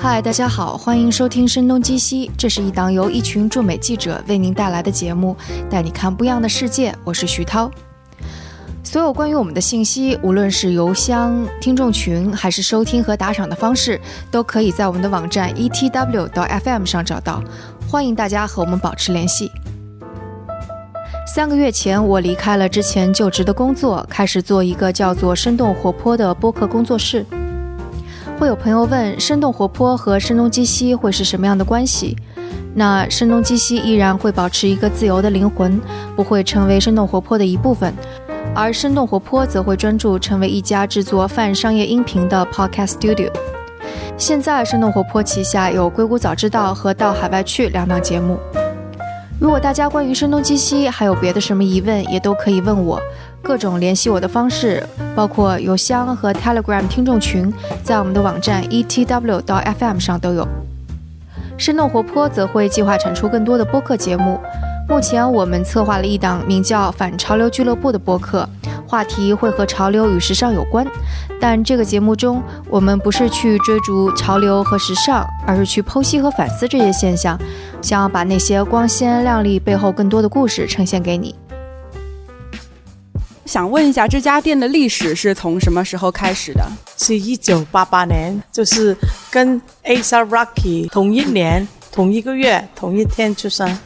嗨，大家好，欢迎收听《声东击西》，这是一档由一群驻美记者为您带来的节目，带你看不一样的世界。我是徐涛。所有关于我们的信息，无论是邮箱、听众群，还是收听和打赏的方式，都可以在我们的网站 etw 到 fm 上找到。欢迎大家和我们保持联系。三个月前，我离开了之前就职的工作，开始做一个叫做“生动活泼”的播客工作室。会有朋友问：生动活泼和声东击西会是什么样的关系？那声东击西依然会保持一个自由的灵魂，不会成为生动活泼的一部分。而生动活泼则会专注成为一家制作泛商业音频的 podcast studio。现在，生动活泼旗下有《硅谷早知道》和《到海外去》两档节目。如果大家关于声东击西还有别的什么疑问，也都可以问我。各种联系我的方式，包括邮箱和 Telegram 听众群，在我们的网站 etw 到 fm 上都有。生动活泼则会计划产出更多的播客节目。目前我们策划了一档名叫“反潮流俱乐部”的播客，话题会和潮流与时尚有关。但这个节目中，我们不是去追逐潮流和时尚，而是去剖析和反思这些现象，想要把那些光鲜亮丽背后更多的故事呈现给你。想问一下，这家店的历史是从什么时候开始的？是一九八八年，就是跟 Asa Rocky 同一年、同一个月、同一天出生。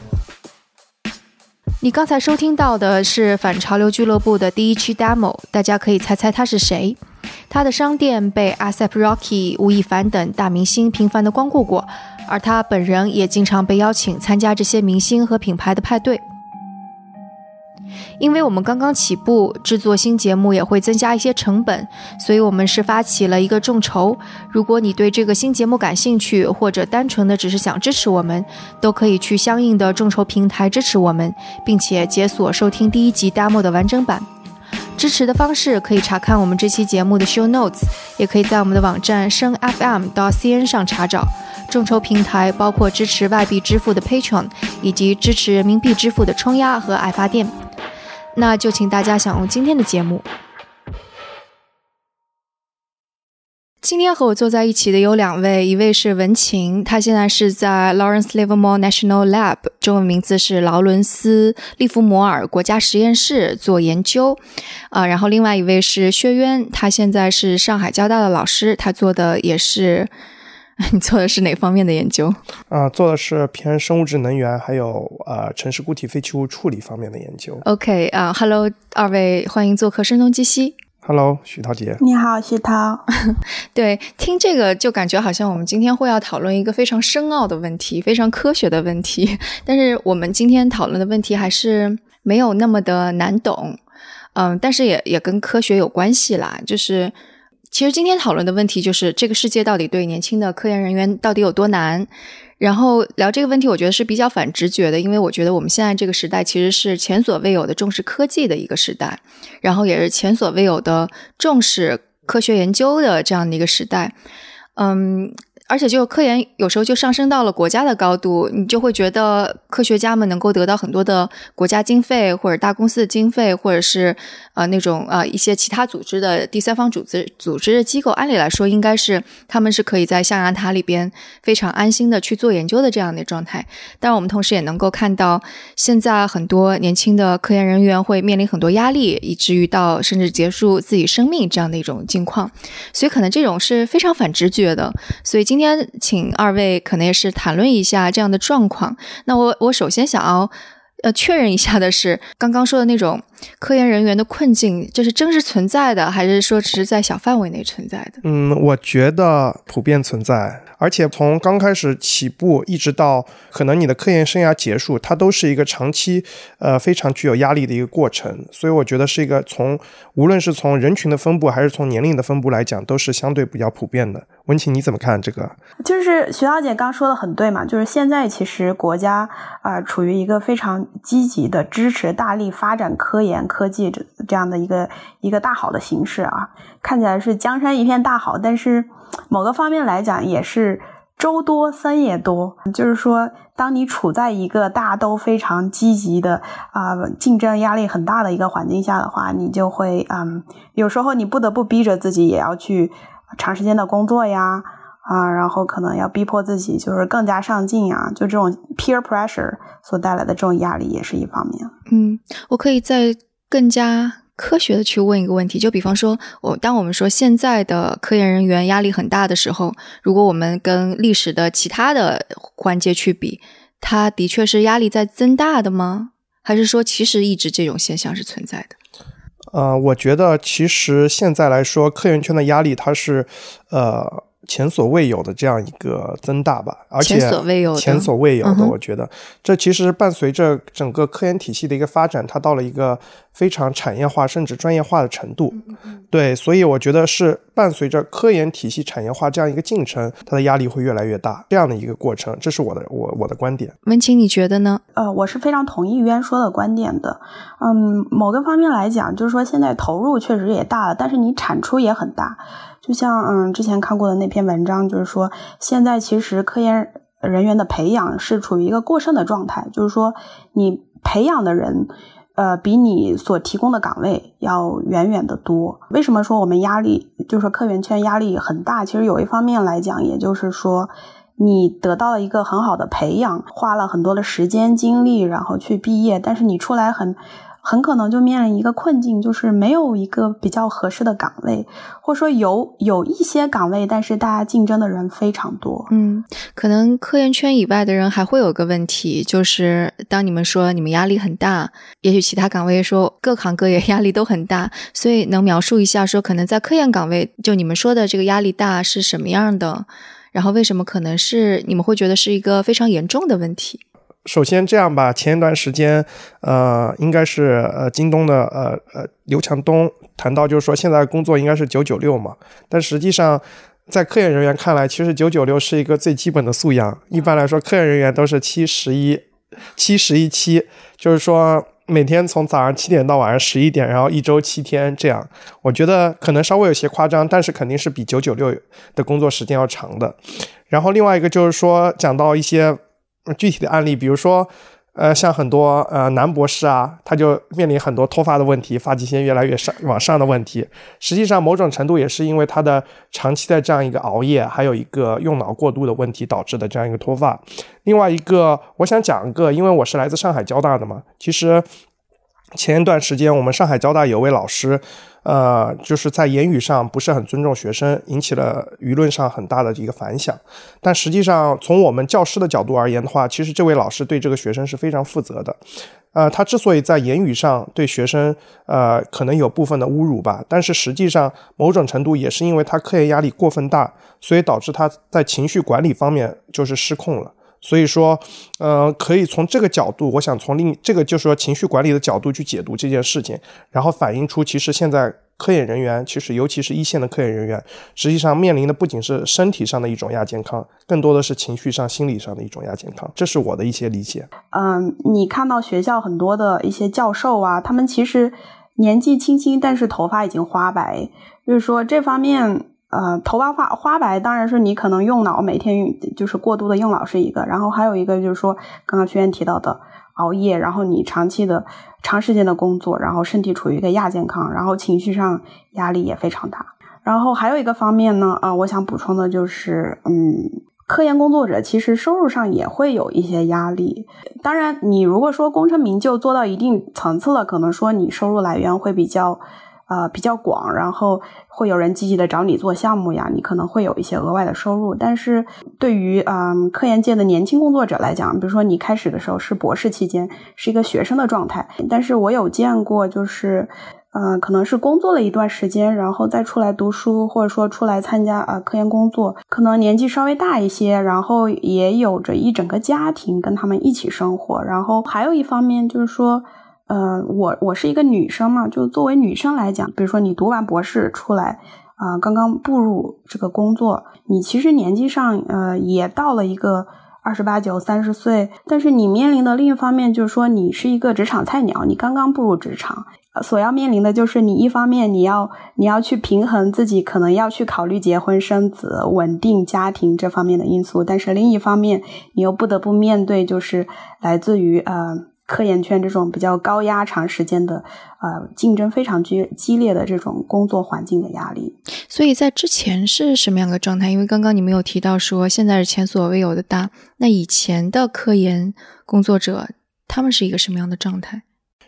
你刚才收听到的是反潮流俱乐部的第一期 demo，大家可以猜猜他是谁？他的商店被 ASAP Rocky、吴亦凡等大明星频繁的光顾过，而他本人也经常被邀请参加这些明星和品牌的派对。因为我们刚刚起步，制作新节目也会增加一些成本，所以我们是发起了一个众筹。如果你对这个新节目感兴趣，或者单纯的只是想支持我们，都可以去相应的众筹平台支持我们，并且解锁收听第一集 demo 的完整版。支持的方式可以查看我们这期节目的 show notes，也可以在我们的网站声 FM 到 CN 上查找。众筹平台包括支持外币支付的 Patreon，以及支持人民币支付的冲压和爱发电。那就请大家享用今天的节目。今天和我坐在一起的有两位，一位是文琴，他现在是在 Lawrence Livermore National Lab，中文名字是劳伦斯利弗摩尔国家实验室做研究，啊，然后另外一位是薛渊，他现在是上海交大的老师，他做的也是。你做的是哪方面的研究？啊，做的是偏生物质能源，还有呃城市固体废弃物处理方面的研究。OK 啊，Hello，二位欢迎做客声东击西。Hello，徐涛姐。你好，徐涛。对，听这个就感觉好像我们今天会要讨论一个非常深奥的问题，非常科学的问题。但是我们今天讨论的问题还是没有那么的难懂，嗯，但是也也跟科学有关系啦，就是。其实今天讨论的问题就是这个世界到底对年轻的科研人员到底有多难？然后聊这个问题，我觉得是比较反直觉的，因为我觉得我们现在这个时代其实是前所未有的重视科技的一个时代，然后也是前所未有的重视科学研究的这样的一个时代。嗯。而且，就科研有时候就上升到了国家的高度，你就会觉得科学家们能够得到很多的国家经费，或者大公司的经费，或者是呃那种呃一些其他组织的第三方组织组织的机构。按理来说，应该是他们是可以在象牙塔里边非常安心的去做研究的这样的状态。但我们同时也能够看到，现在很多年轻的科研人员会面临很多压力，以至于到甚至结束自己生命这样的一种境况。所以，可能这种是非常反直觉的。所以今天。今天请二位可能也是谈论一下这样的状况。那我我首先想要呃确认一下的是，刚刚说的那种科研人员的困境，这是真实存在的，还是说只是在小范围内存在的？嗯，我觉得普遍存在。而且从刚开始起步，一直到可能你的科研生涯结束，它都是一个长期，呃，非常具有压力的一个过程。所以我觉得是一个从无论是从人群的分布，还是从年龄的分布来讲，都是相对比较普遍的。文琴，你怎么看这个？就是徐小姐刚说的很对嘛，就是现在其实国家啊处于一个非常积极的支持、大力发展科研科技这这样的一个一个大好的形势啊，看起来是江山一片大好，但是。某个方面来讲，也是舟多僧也多。就是说，当你处在一个大家都非常积极的啊，竞争压力很大的一个环境下的话，你就会嗯，有时候你不得不逼着自己也要去长时间的工作呀，啊，然后可能要逼迫自己就是更加上进啊，就这种 peer pressure 所带来的这种压力也是一方面。嗯，我可以再更加科学的去问一个问题，就比方说，我当我们说现在的科研人员压力很大的时候，如果我们跟历史的其他的环节去比，它的确是压力在增大的吗？还是说其实一直这种现象是存在的？呃，我觉得其实现在来说，科研圈的压力它是，呃。前所未有的这样一个增大吧，而且前所未有的，前所未有的，嗯哼我觉得这其实伴随着整个科研体系的一个发展，它到了一个非常产业化甚至专业化的程度。对，所以我觉得是伴随着科研体系产业化这样一个进程，它的压力会越来越大，这样的一个过程，这是我的我我的观点。文清，你觉得呢？呃，我是非常同意渊说的观点的。嗯，某个方面来讲，就是说现在投入确实也大了，但是你产出也很大。就像嗯之前看过的那篇文章，就是说现在其实科研人员的培养是处于一个过剩的状态，就是说你培养的人。呃，比你所提供的岗位要远远的多。为什么说我们压力，就是说科研圈压力很大？其实有一方面来讲，也就是说，你得到了一个很好的培养，花了很多的时间精力，然后去毕业，但是你出来很。很可能就面临一个困境，就是没有一个比较合适的岗位，或者说有有一些岗位，但是大家竞争的人非常多。嗯，可能科研圈以外的人还会有个问题，就是当你们说你们压力很大，也许其他岗位说各行各业压力都很大，所以能描述一下说，可能在科研岗位，就你们说的这个压力大是什么样的？然后为什么可能是你们会觉得是一个非常严重的问题？首先这样吧，前一段时间，呃，应该是呃京东的呃呃刘强东谈到，就是说现在工作应该是九九六嘛，但实际上在科研人员看来，其实九九六是一个最基本的素养。一般来说，科研人员都是七十一七十一七，就是说每天从早上七点到晚上十一点，然后一周七天这样。我觉得可能稍微有些夸张，但是肯定是比九九六的工作时间要长的。然后另外一个就是说讲到一些。具体的案例，比如说，呃，像很多呃男博士啊，他就面临很多脱发的问题，发际线越来越上往上的问题。实际上，某种程度也是因为他的长期的这样一个熬夜，还有一个用脑过度的问题导致的这样一个脱发。另外一个，我想讲一个，因为我是来自上海交大的嘛，其实前一段时间我们上海交大有位老师。呃，就是在言语上不是很尊重学生，引起了舆论上很大的一个反响。但实际上，从我们教师的角度而言的话，其实这位老师对这个学生是非常负责的。呃，他之所以在言语上对学生，呃，可能有部分的侮辱吧，但是实际上某种程度也是因为他课业压力过分大，所以导致他在情绪管理方面就是失控了。所以说，呃，可以从这个角度，我想从另这个就是说情绪管理的角度去解读这件事情，然后反映出其实现在科研人员，其实尤其是一线的科研人员，实际上面临的不仅是身体上的一种亚健康，更多的是情绪上、心理上的一种亚健康。这是我的一些理解。嗯，你看到学校很多的一些教授啊，他们其实年纪轻轻，但是头发已经花白，就是说这方面。呃，头发花花白，当然是你可能用脑，每天就是过度的用脑是一个，然后还有一个就是说，刚刚学员提到的熬夜，然后你长期的长时间的工作，然后身体处于一个亚健康，然后情绪上压力也非常大。然后还有一个方面呢，啊，我想补充的就是，嗯，科研工作者其实收入上也会有一些压力。当然，你如果说功成名就做到一定层次了，可能说你收入来源会比较。呃，比较广，然后会有人积极的找你做项目呀，你可能会有一些额外的收入。但是对于嗯科研界的年轻工作者来讲，比如说你开始的时候是博士期间，是一个学生的状态，但是我有见过，就是嗯可能是工作了一段时间，然后再出来读书，或者说出来参加呃科研工作，可能年纪稍微大一些，然后也有着一整个家庭跟他们一起生活，然后还有一方面就是说。呃，我我是一个女生嘛，就作为女生来讲，比如说你读完博士出来，啊，刚刚步入这个工作，你其实年纪上，呃，也到了一个二十八九、三十岁，但是你面临的另一方面就是说，你是一个职场菜鸟，你刚刚步入职场，所要面临的就是你一方面你要你要去平衡自己可能要去考虑结婚生子、稳定家庭这方面的因素，但是另一方面你又不得不面对就是来自于呃。科研圈这种比较高压、长时间的，呃，竞争非常激激烈的这种工作环境的压力。所以在之前是什么样的状态？因为刚刚你们有提到说现在是前所未有的大，那以前的科研工作者他们是一个什么样的状态？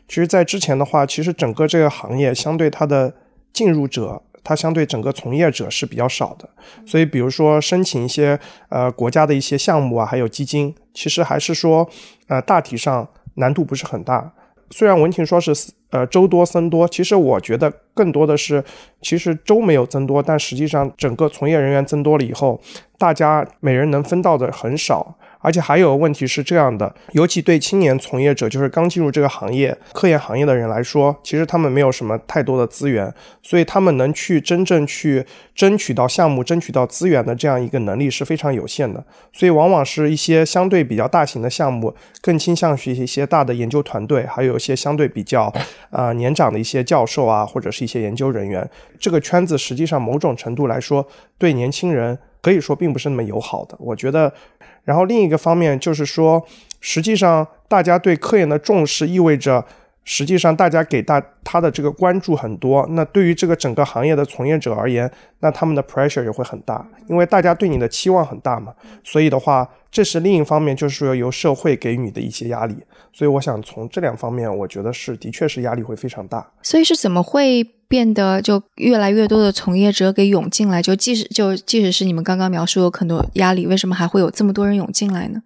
其实，在之前的话，其实整个这个行业相对它的进入者，它相对整个从业者是比较少的，所以比如说申请一些呃国家的一些项目啊，还有基金，其实还是说呃大体上难度不是很大。虽然文婷说是呃周多僧多，其实我觉得更多的是，其实周没有增多，但实际上整个从业人员增多了以后，大家每人能分到的很少。而且还有问题是这样的，尤其对青年从业者，就是刚进入这个行业、科研行业的人来说，其实他们没有什么太多的资源，所以他们能去真正去争取到项目、争取到资源的这样一个能力是非常有限的。所以往往是一些相对比较大型的项目，更倾向于一些大的研究团队，还有一些相对比较啊年长的一些教授啊，或者是一些研究人员。这个圈子实际上某种程度来说，对年轻人可以说并不是那么友好的。我觉得。然后另一个方面就是说，实际上大家对科研的重视，意味着实际上大家给大他的这个关注很多。那对于这个整个行业的从业者而言，那他们的 pressure 也会很大，因为大家对你的期望很大嘛。所以的话，这是另一方面，就是说由社会给予你的一些压力。所以我想从这两方面，我觉得是的确是压力会非常大。所以是怎么会？变得就越来越多的从业者给涌进来，就即使就即使是你们刚刚描述有很多压力，为什么还会有这么多人涌进来呢？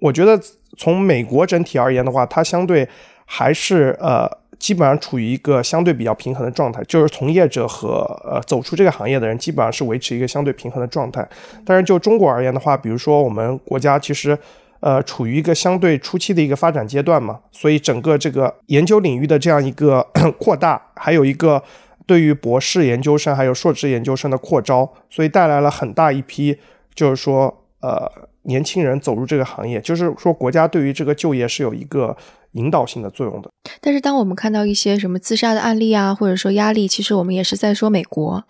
我觉得从美国整体而言的话，它相对还是呃基本上处于一个相对比较平衡的状态，就是从业者和呃走出这个行业的人基本上是维持一个相对平衡的状态。但是就中国而言的话，比如说我们国家其实。呃，处于一个相对初期的一个发展阶段嘛，所以整个这个研究领域的这样一个 扩大，还有一个对于博士研究生还有硕士研究生的扩招，所以带来了很大一批，就是说呃年轻人走入这个行业，就是说国家对于这个就业是有一个引导性的作用的。但是当我们看到一些什么自杀的案例啊，或者说压力，其实我们也是在说美国。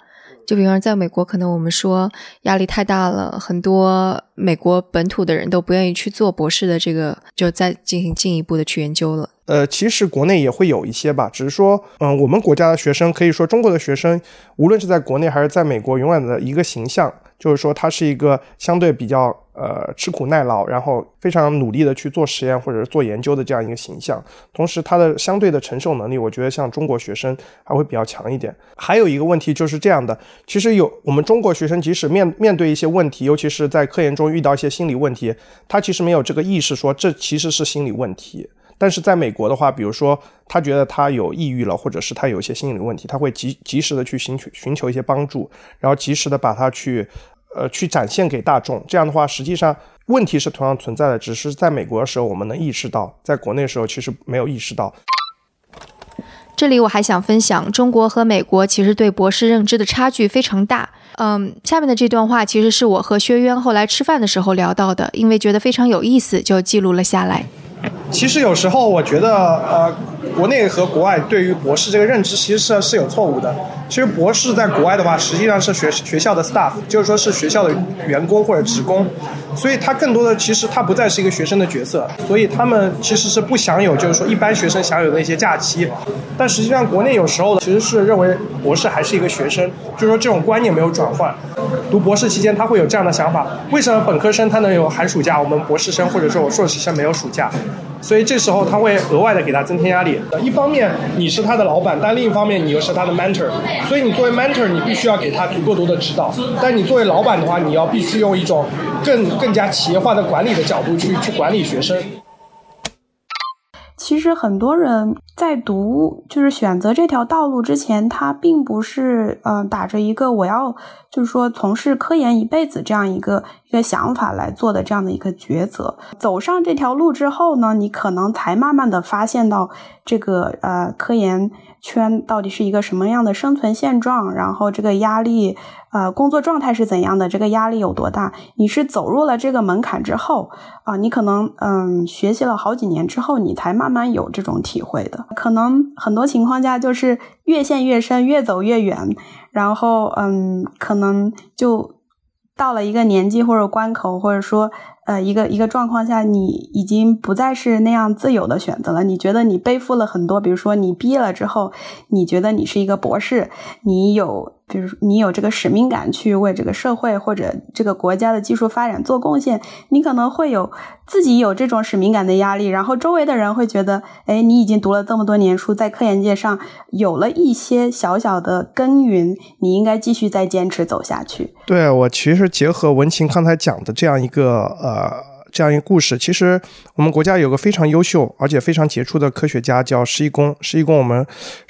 就比方在美国，可能我们说压力太大了，很多美国本土的人都不愿意去做博士的这个，就再进行进一步的去研究了。呃，其实国内也会有一些吧，只是说，嗯，我们国家的学生，可以说中国的学生，无论是在国内还是在美国，永远的一个形象。就是说，他是一个相对比较呃吃苦耐劳，然后非常努力的去做实验或者是做研究的这样一个形象。同时，他的相对的承受能力，我觉得像中国学生还会比较强一点。还有一个问题就是这样的，其实有我们中国学生，即使面面对一些问题，尤其是在科研中遇到一些心理问题，他其实没有这个意识，说这其实是心理问题。但是在美国的话，比如说他觉得他有抑郁了，或者是他有一些心理问题，他会及及时的去寻求寻求一些帮助，然后及时的把它去，呃，去展现给大众。这样的话，实际上问题是同样存在的，只是在美国的时候我们能意识到，在国内的时候其实没有意识到。这里我还想分享，中国和美国其实对博士认知的差距非常大。嗯，下面的这段话其实是我和薛渊后来吃饭的时候聊到的，因为觉得非常有意思，就记录了下来。其实有时候我觉得，呃，国内和国外对于博士这个认知其实是是有错误的。其实博士在国外的话，实际上是学学校的 staff，就是说是学校的员工或者职工，所以他更多的其实他不再是一个学生的角色，所以他们其实是不享有就是说一般学生享有的一些假期。但实际上国内有时候其实是认为博士还是一个学生，就是说这种观念没有转换。读博士期间他会有这样的想法：为什么本科生他能有寒暑假，我们博士生或者说我硕士生没有暑假？所以这时候他会额外的给他增添压力。一方面你是他的老板，但另一方面你又是他的 mentor。所以你作为 mentor，你必须要给他足够多的指导。但你作为老板的话，你要必须用一种更更加企业化的管理的角度去去管理学生。其实很多人在读，就是选择这条道路之前，他并不是嗯打着一个我要就是说从事科研一辈子这样一个一个想法来做的这样的一个抉择。走上这条路之后呢，你可能才慢慢的发现到这个呃科研。圈到底是一个什么样的生存现状？然后这个压力，呃，工作状态是怎样的？这个压力有多大？你是走入了这个门槛之后啊，你可能嗯学习了好几年之后，你才慢慢有这种体会的。可能很多情况下就是越陷越深，越走越远，然后嗯，可能就到了一个年纪或者关口，或者说呃，一个一个状况下，你已经不再是那样自由的选择了。你觉得你背负了很多，比如说你毕业了之后，你觉得你是一个博士，你有，比如你有这个使命感去为这个社会或者这个国家的技术发展做贡献，你可能会有自己有这种使命感的压力，然后周围的人会觉得，哎，你已经读了这么多年书，在科研界上有了一些小小的耕耘，你应该继续再坚持走下去。对我其实结合文琴刚才讲的这样一个呃。呃，这样一个故事，其实我们国家有个非常优秀而且非常杰出的科学家，叫施一公。施一公，我们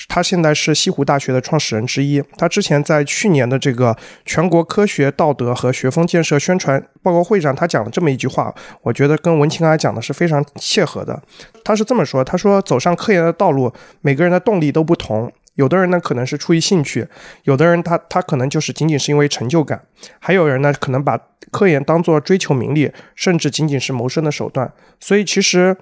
他现在是西湖大学的创始人之一。他之前在去年的这个全国科学道德和学风建设宣传报告会上，他讲了这么一句话，我觉得跟文清刚才讲的是非常切合的。他是这么说：“他说，走上科研的道路，每个人的动力都不同。”有的人呢，可能是出于兴趣；有的人他他可能就是仅仅是因为成就感；还有人呢，可能把科研当做追求名利，甚至仅仅是谋生的手段。所以其实。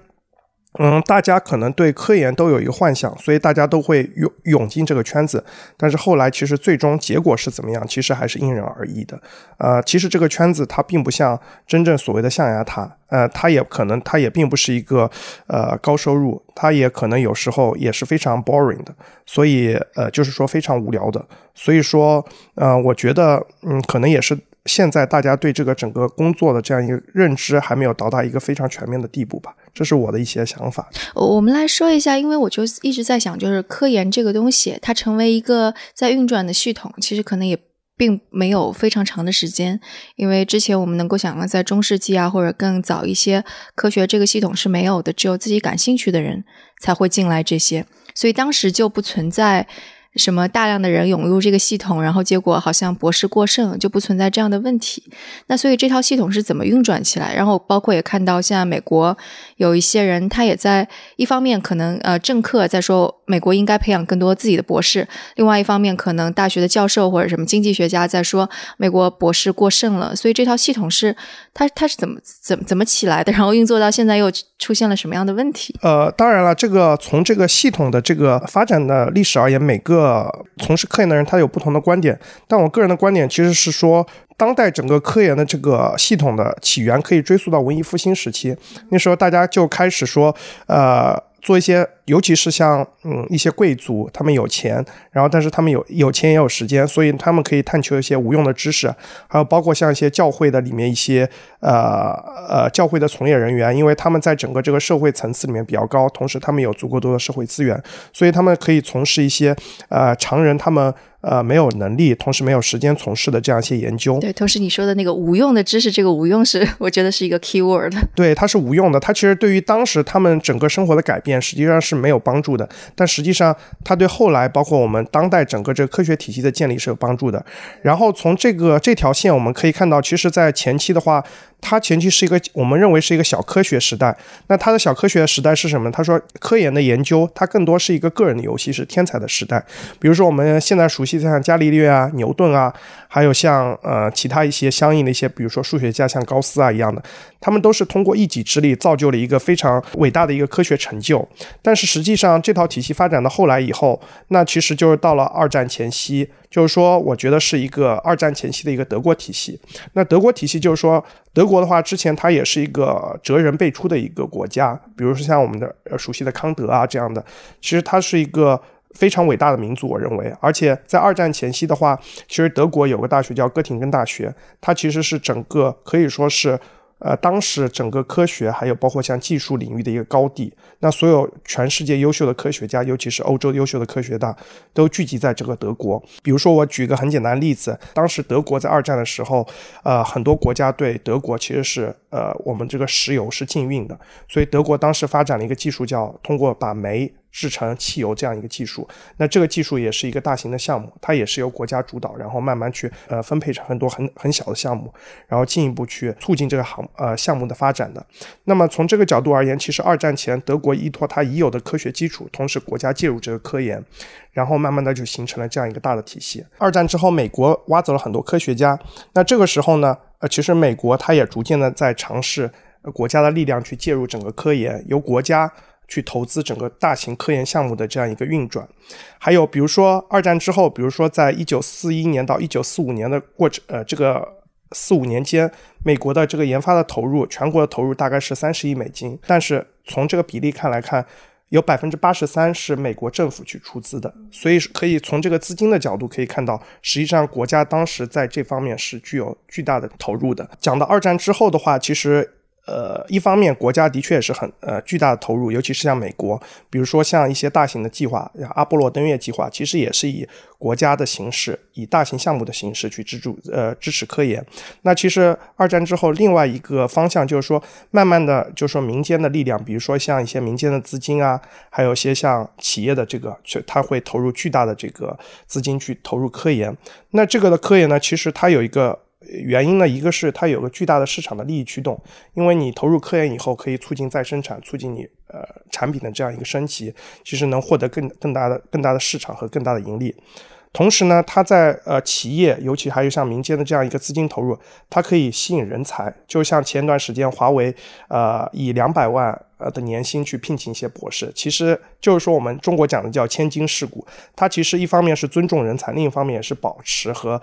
嗯，大家可能对科研都有一个幻想，所以大家都会涌涌进这个圈子。但是后来其实最终结果是怎么样，其实还是因人而异的。呃，其实这个圈子它并不像真正所谓的象牙塔，呃，它也可能它也并不是一个呃高收入，它也可能有时候也是非常 boring 的，所以呃就是说非常无聊的。所以说，呃，我觉得嗯，可能也是。现在大家对这个整个工作的这样一个认知还没有到达一个非常全面的地步吧，这是我的一些想法。我们来说一下，因为我就一直在想，就是科研这个东西，它成为一个在运转的系统，其实可能也并没有非常长的时间。因为之前我们能够想象，在中世纪啊，或者更早一些，科学这个系统是没有的，只有自己感兴趣的人才会进来这些，所以当时就不存在。什么大量的人涌入这个系统，然后结果好像博士过剩，就不存在这样的问题。那所以这套系统是怎么运转起来？然后包括也看到，现在美国有一些人，他也在一方面可能呃政客在说美国应该培养更多自己的博士，另外一方面可能大学的教授或者什么经济学家在说美国博士过剩了。所以这套系统是它它是怎么怎么怎么起来的？然后运作到现在又出现了什么样的问题？呃，当然了，这个从这个系统的这个发展的历史而言，每个呃，从事科研的人他有不同的观点，但我个人的观点其实是说，当代整个科研的这个系统的起源可以追溯到文艺复兴时期，那时候大家就开始说，呃。做一些，尤其是像嗯一些贵族，他们有钱，然后但是他们有有钱也有时间，所以他们可以探求一些无用的知识，还有包括像一些教会的里面一些呃呃教会的从业人员，因为他们在整个这个社会层次里面比较高，同时他们有足够多的社会资源，所以他们可以从事一些呃常人他们。呃，没有能力，同时没有时间从事的这样一些研究。对，同时你说的那个无用的知识，这个无用是 我觉得是一个 key word。对，它是无用的，它其实对于当时他们整个生活的改变实际上是没有帮助的。但实际上，它对后来包括我们当代整个这个科学体系的建立是有帮助的。然后从这个这条线我们可以看到，其实，在前期的话。它前期是一个我们认为是一个小科学时代，那它的小科学时代是什么？他说科研的研究，它更多是一个个人的游戏，是天才的时代。比如说我们现在熟悉的像伽利略啊、牛顿啊，还有像呃其他一些相应的一些，比如说数学家像高斯啊一样的，他们都是通过一己之力造就了一个非常伟大的一个科学成就。但是实际上这套体系发展到后来以后，那其实就是到了二战前夕。就是说，我觉得是一个二战前期的一个德国体系。那德国体系就是说，德国的话，之前它也是一个哲人辈出的一个国家，比如说像我们的呃熟悉的康德啊这样的，其实它是一个非常伟大的民族，我认为。而且在二战前夕的话，其实德国有个大学叫哥廷根大学，它其实是整个可以说是。呃，当时整个科学还有包括像技术领域的一个高地，那所有全世界优秀的科学家，尤其是欧洲优秀的科学家，都聚集在这个德国。比如说，我举一个很简单的例子，当时德国在二战的时候，呃，很多国家对德国其实是呃，我们这个石油是禁运的，所以德国当时发展了一个技术，叫通过把煤。制成汽油这样一个技术，那这个技术也是一个大型的项目，它也是由国家主导，然后慢慢去呃分配成很多很很小的项目，然后进一步去促进这个行呃项目的发展的。那么从这个角度而言，其实二战前德国依托它已有的科学基础，同时国家介入这个科研，然后慢慢的就形成了这样一个大的体系。二战之后，美国挖走了很多科学家，那这个时候呢，呃，其实美国它也逐渐的在尝试国家的力量去介入整个科研，由国家。去投资整个大型科研项目的这样一个运转，还有比如说二战之后，比如说在一九四一年到一九四五年的过程，呃，这个四五年间，美国的这个研发的投入，全国的投入大概是三十亿美金，但是从这个比例看来看，有百分之八十三是美国政府去出资的，所以可以从这个资金的角度可以看到，实际上国家当时在这方面是具有巨大的投入的。讲到二战之后的话，其实。呃，一方面国家的确是很呃巨大的投入，尤其是像美国，比如说像一些大型的计划，像阿波罗登月计划，其实也是以国家的形式，以大型项目的形式去资助呃支持科研。那其实二战之后，另外一个方向就是说，慢慢的就是说民间的力量，比如说像一些民间的资金啊，还有一些像企业的这个，去它会投入巨大的这个资金去投入科研。那这个的科研呢，其实它有一个。原因呢，一个是它有个巨大的市场的利益驱动，因为你投入科研以后，可以促进再生产，促进你呃产品的这样一个升级，其实能获得更更大的更大的市场和更大的盈利。同时呢，它在呃企业，尤其还有像民间的这样一个资金投入，它可以吸引人才。就像前段时间华为呃以两百万呃的年薪去聘请一些博士，其实就是说我们中国讲的叫千金世故。它其实一方面是尊重人才，另一方面也是保持和。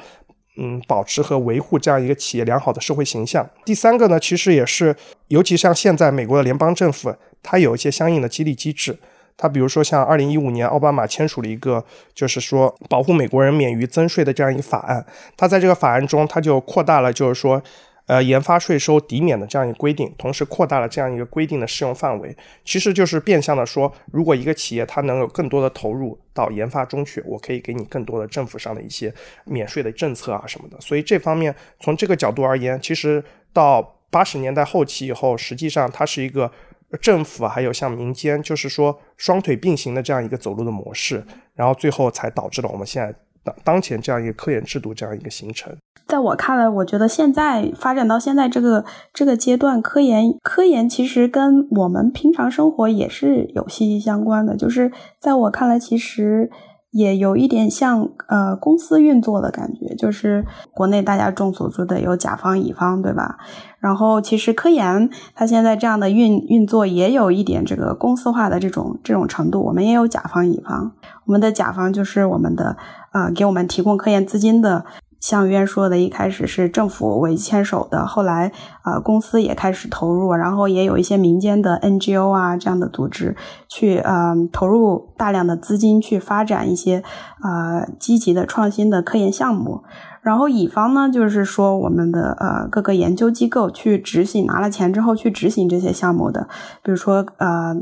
嗯，保持和维护这样一个企业良好的社会形象。第三个呢，其实也是，尤其像现在美国的联邦政府，它有一些相应的激励机制。它比如说像二零一五年奥巴马签署了一个，就是说保护美国人免于增税的这样一个法案。它在这个法案中，它就扩大了，就是说。呃，研发税收抵免的这样一个规定，同时扩大了这样一个规定的适用范围，其实就是变相的说，如果一个企业它能有更多的投入到研发中去，我可以给你更多的政府上的一些免税的政策啊什么的。所以这方面从这个角度而言，其实到八十年代后期以后，实际上它是一个政府还有像民间，就是说双腿并行的这样一个走路的模式，然后最后才导致了我们现在当当前这样一个科研制度这样一个形成。在我看来，我觉得现在发展到现在这个这个阶段，科研科研其实跟我们平常生活也是有息息相关的。就是在我看来，其实也有一点像呃公司运作的感觉。就是国内大家众所周知的有甲方乙方，对吧？然后其实科研它现在这样的运运作也有一点这个公司化的这种这种程度。我们也有甲方乙方，我们的甲方就是我们的啊给我们提供科研资金的。像渊说的，一开始是政府为牵手的，后来啊公司也开始投入，然后也有一些民间的 NGO 啊这样的组织去呃投入大量的资金去发展一些呃积极的创新的科研项目，然后乙方呢就是说我们的呃各个研究机构去执行拿了钱之后去执行这些项目的，比如说呃。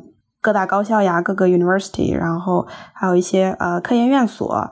各大高校呀，各个 university，然后还有一些呃科研院所啊，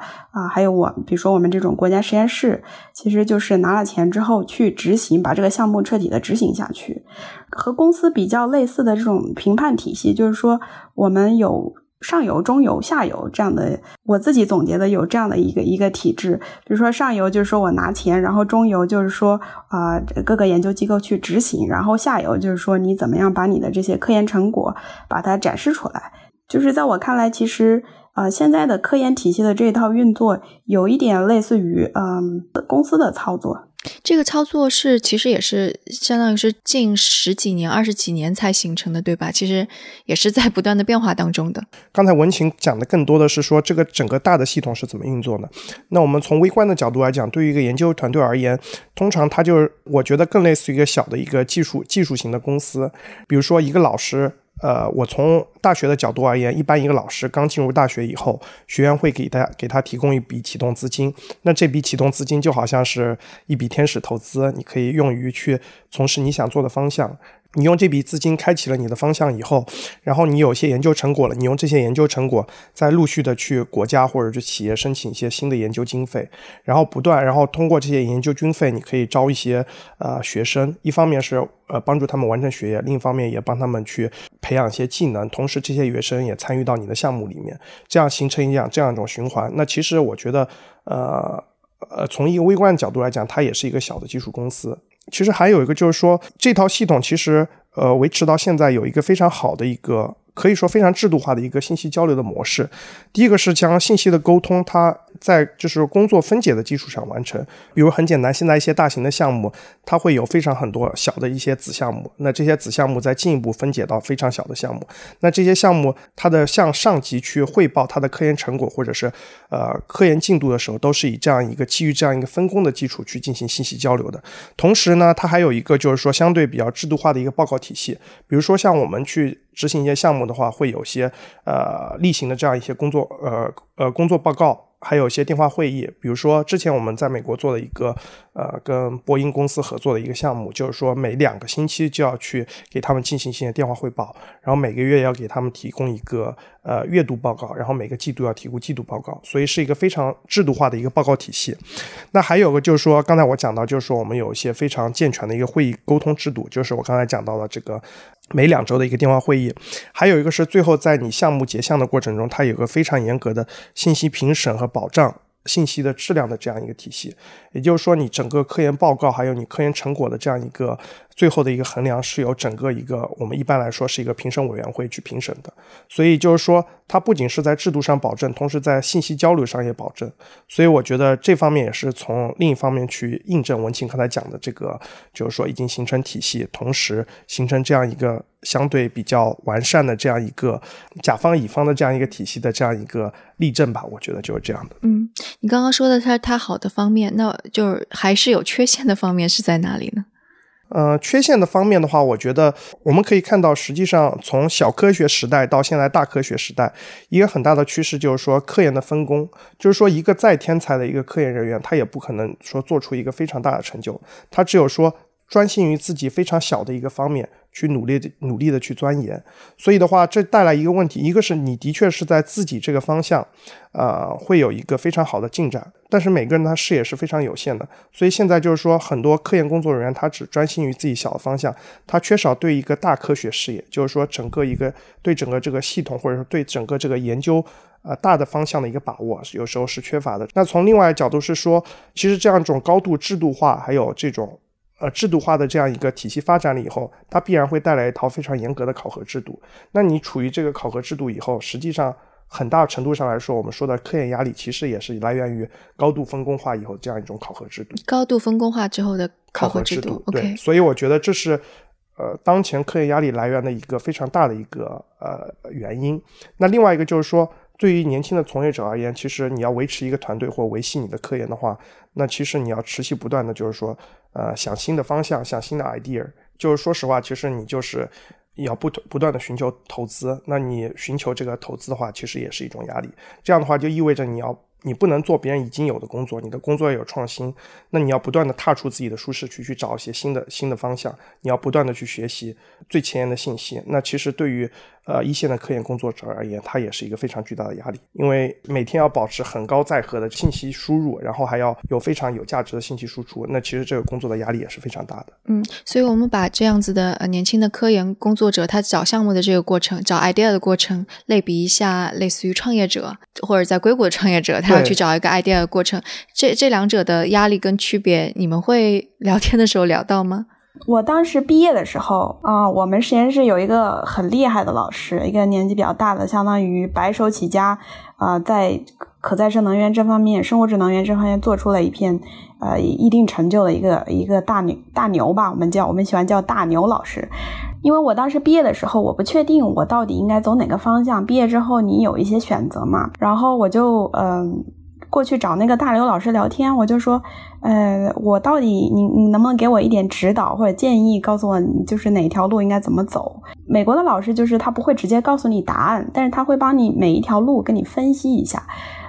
还有我，比如说我们这种国家实验室，其实就是拿了钱之后去执行，把这个项目彻底的执行下去，和公司比较类似的这种评判体系，就是说我们有。上游、中游、下游这样的，我自己总结的有这样的一个一个体制。比如说上游就是说我拿钱，然后中游就是说啊各个研究机构去执行，然后下游就是说你怎么样把你的这些科研成果把它展示出来。就是在我看来，其实啊现在的科研体系的这一套运作有一点类似于嗯公司的操作。这个操作是其实也是相当于是近十几年、二十几年才形成的，对吧？其实也是在不断的变化当中的。刚才文琴讲的更多的是说这个整个大的系统是怎么运作的。那我们从微观的角度来讲，对于一个研究团队而言，通常它就是我觉得更类似于一个小的一个技术技术型的公司，比如说一个老师。呃，我从大学的角度而言，一般一个老师刚进入大学以后，学员会给他给他提供一笔启动资金。那这笔启动资金就好像是一笔天使投资，你可以用于去从事你想做的方向。你用这笔资金开启了你的方向以后，然后你有些研究成果了，你用这些研究成果再陆续的去国家或者是企业申请一些新的研究经费，然后不断，然后通过这些研究经费，你可以招一些呃学生，一方面是呃帮助他们完成学业，另一方面也帮他们去培养一些技能，同时这些学生也参与到你的项目里面，这样形成一样这样一种循环。那其实我觉得，呃呃，从一个微观的角度来讲，它也是一个小的技术公司。其实还有一个就是说，这套系统其实呃维持到现在有一个非常好的一个。可以说非常制度化的一个信息交流的模式。第一个是将信息的沟通，它在就是工作分解的基础上完成。比如很简单，现在一些大型的项目，它会有非常很多小的一些子项目，那这些子项目再进一步分解到非常小的项目。那这些项目它的向上级去汇报它的科研成果或者是呃科研进度的时候，都是以这样一个基于这样一个分工的基础去进行信息交流的。同时呢，它还有一个就是说相对比较制度化的一个报告体系，比如说像我们去执行一些项目的话，会有些呃例行的这样一些工作呃呃工作报告。还有一些电话会议，比如说之前我们在美国做的一个，呃，跟波音公司合作的一个项目，就是说每两个星期就要去给他们进行一些电话汇报，然后每个月要给他们提供一个呃月度报告，然后每个季度要提供季度报告，所以是一个非常制度化的一个报告体系。那还有个就是说，刚才我讲到，就是说我们有一些非常健全的一个会议沟通制度，就是我刚才讲到了这个。每两周的一个电话会议，还有一个是最后在你项目结项的过程中，它有个非常严格的信息评审和保障。信息的质量的这样一个体系，也就是说，你整个科研报告还有你科研成果的这样一个最后的一个衡量，是由整个一个我们一般来说是一个评审委员会去评审的。所以就是说，它不仅是在制度上保证，同时在信息交流上也保证。所以我觉得这方面也是从另一方面去印证文庆刚才讲的这个，就是说已经形成体系，同时形成这样一个。相对比较完善的这样一个甲方乙方的这样一个体系的这样一个例证吧，我觉得就是这样的。嗯，你刚刚说的它它好的方面，那就是还是有缺陷的方面是在哪里呢？呃，缺陷的方面的话，我觉得我们可以看到，实际上从小科学时代到现在大科学时代，一个很大的趋势就是说科研的分工，就是说一个再天才的一个科研人员，他也不可能说做出一个非常大的成就，他只有说专心于自己非常小的一个方面。去努力的努力的去钻研，所以的话，这带来一个问题，一个是你的确是在自己这个方向，呃，会有一个非常好的进展，但是每个人他视野是非常有限的，所以现在就是说，很多科研工作人员他只专心于自己小的方向，他缺少对一个大科学视野，就是说整个一个对整个这个系统或者说对整个这个研究呃大的方向的一个把握，有时候是缺乏的。那从另外角度是说，其实这样一种高度制度化，还有这种。呃，制度化的这样一个体系发展了以后，它必然会带来一套非常严格的考核制度。那你处于这个考核制度以后，实际上很大程度上来说，我们说的科研压力其实也是来源于高度分工化以后这样一种考核制度。高度分工化之后的考核制度，对，所以我觉得这是呃当前科研压力来源的一个非常大的一个呃原因。那另外一个就是说。对于年轻的从业者而言，其实你要维持一个团队或维系你的科研的话，那其实你要持续不断的就是说，呃，想新的方向，想新的 idea。就是说实话，其实你就是要不不断的寻求投资。那你寻求这个投资的话，其实也是一种压力。这样的话，就意味着你要。你不能做别人已经有的工作，你的工作要有创新，那你要不断的踏出自己的舒适区，去找一些新的新的方向。你要不断的去学习最前沿的信息。那其实对于呃一线的科研工作者而言，它也是一个非常巨大的压力，因为每天要保持很高载荷的信息输入，然后还要有非常有价值的信息输出。那其实这个工作的压力也是非常大的。嗯，所以我们把这样子的呃年轻的科研工作者他找项目的这个过程，找 idea 的过程，类比一下类似于创业者或者在硅谷的创业者。他要去找一个 idea 的过程，这这两者的压力跟区别，你们会聊天的时候聊到吗？我当时毕业的时候啊，我们实验室有一个很厉害的老师，一个年纪比较大的，相当于白手起家啊，在可再生能源这方面、生物质能源这方面做出了一片呃一定成就的一个一个大牛大牛吧，我们叫我们喜欢叫大牛老师。因为我当时毕业的时候，我不确定我到底应该走哪个方向。毕业之后，你有一些选择嘛，然后我就嗯过去找那个大刘老师聊天，我就说，呃，我到底你你能不能给我一点指导或者建议，告诉我就是哪条路应该怎么走？美国的老师就是他不会直接告诉你答案，但是他会帮你每一条路跟你分析一下。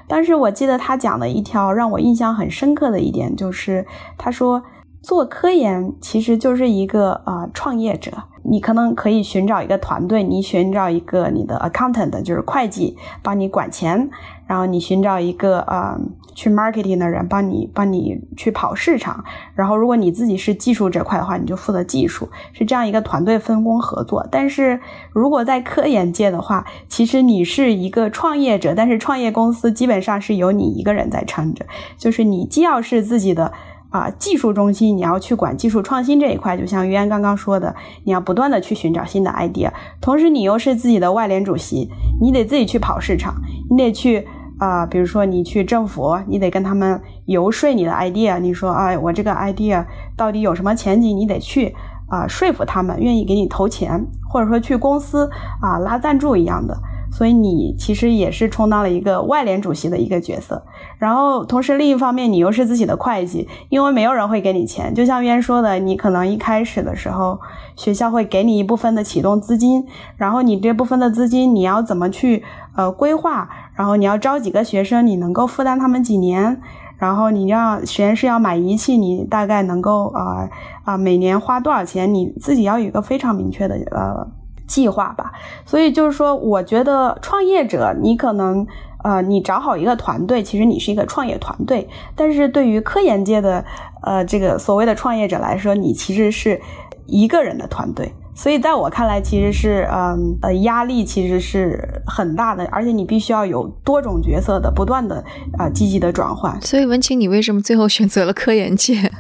但是我记得他讲的一条让我印象很深刻的一点就是，他说做科研其实就是一个啊创业者。你可能可以寻找一个团队，你寻找一个你的 accountant，就是会计，帮你管钱，然后你寻找一个呃去 marketing 的人，帮你帮你去跑市场，然后如果你自己是技术这块的话，你就负责技术，是这样一个团队分工合作。但是如果在科研界的话，其实你是一个创业者，但是创业公司基本上是由你一个人在撑着，就是你既要是自己的。啊，技术中心，你要去管技术创新这一块，就像于安刚刚说的，你要不断的去寻找新的 idea，同时你又是自己的外联主席，你得自己去跑市场，你得去啊，比如说你去政府，你得跟他们游说你的 idea，你说啊，我这个 idea 到底有什么前景，你得去啊说服他们愿意给你投钱，或者说去公司啊拉赞助一样的。所以你其实也是充当了一个外联主席的一个角色，然后同时另一方面你又是自己的会计，因为没有人会给你钱，就像渊说的，你可能一开始的时候学校会给你一部分的启动资金，然后你这部分的资金你要怎么去呃规划，然后你要招几个学生，你能够负担他们几年，然后你要实验室要买仪器，你大概能够啊啊每年花多少钱，你自己要有一个非常明确的呃。计划吧，所以就是说，我觉得创业者，你可能，呃，你找好一个团队，其实你是一个创业团队。但是对于科研界的，呃，这个所谓的创业者来说，你其实是一个人的团队。所以在我看来，其实是，嗯，呃，压力其实是很大的，而且你必须要有多种角色的不断的啊积极的转换。所以文晴，你为什么最后选择了科研界？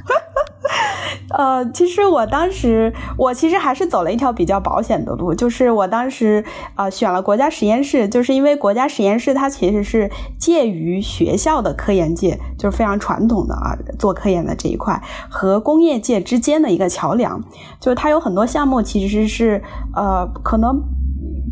呃，其实我当时，我其实还是走了一条比较保险的路，就是我当时呃选了国家实验室，就是因为国家实验室它其实是介于学校的科研界，就是非常传统的啊做科研的这一块和工业界之间的一个桥梁，就是它有很多项目其实是呃可能。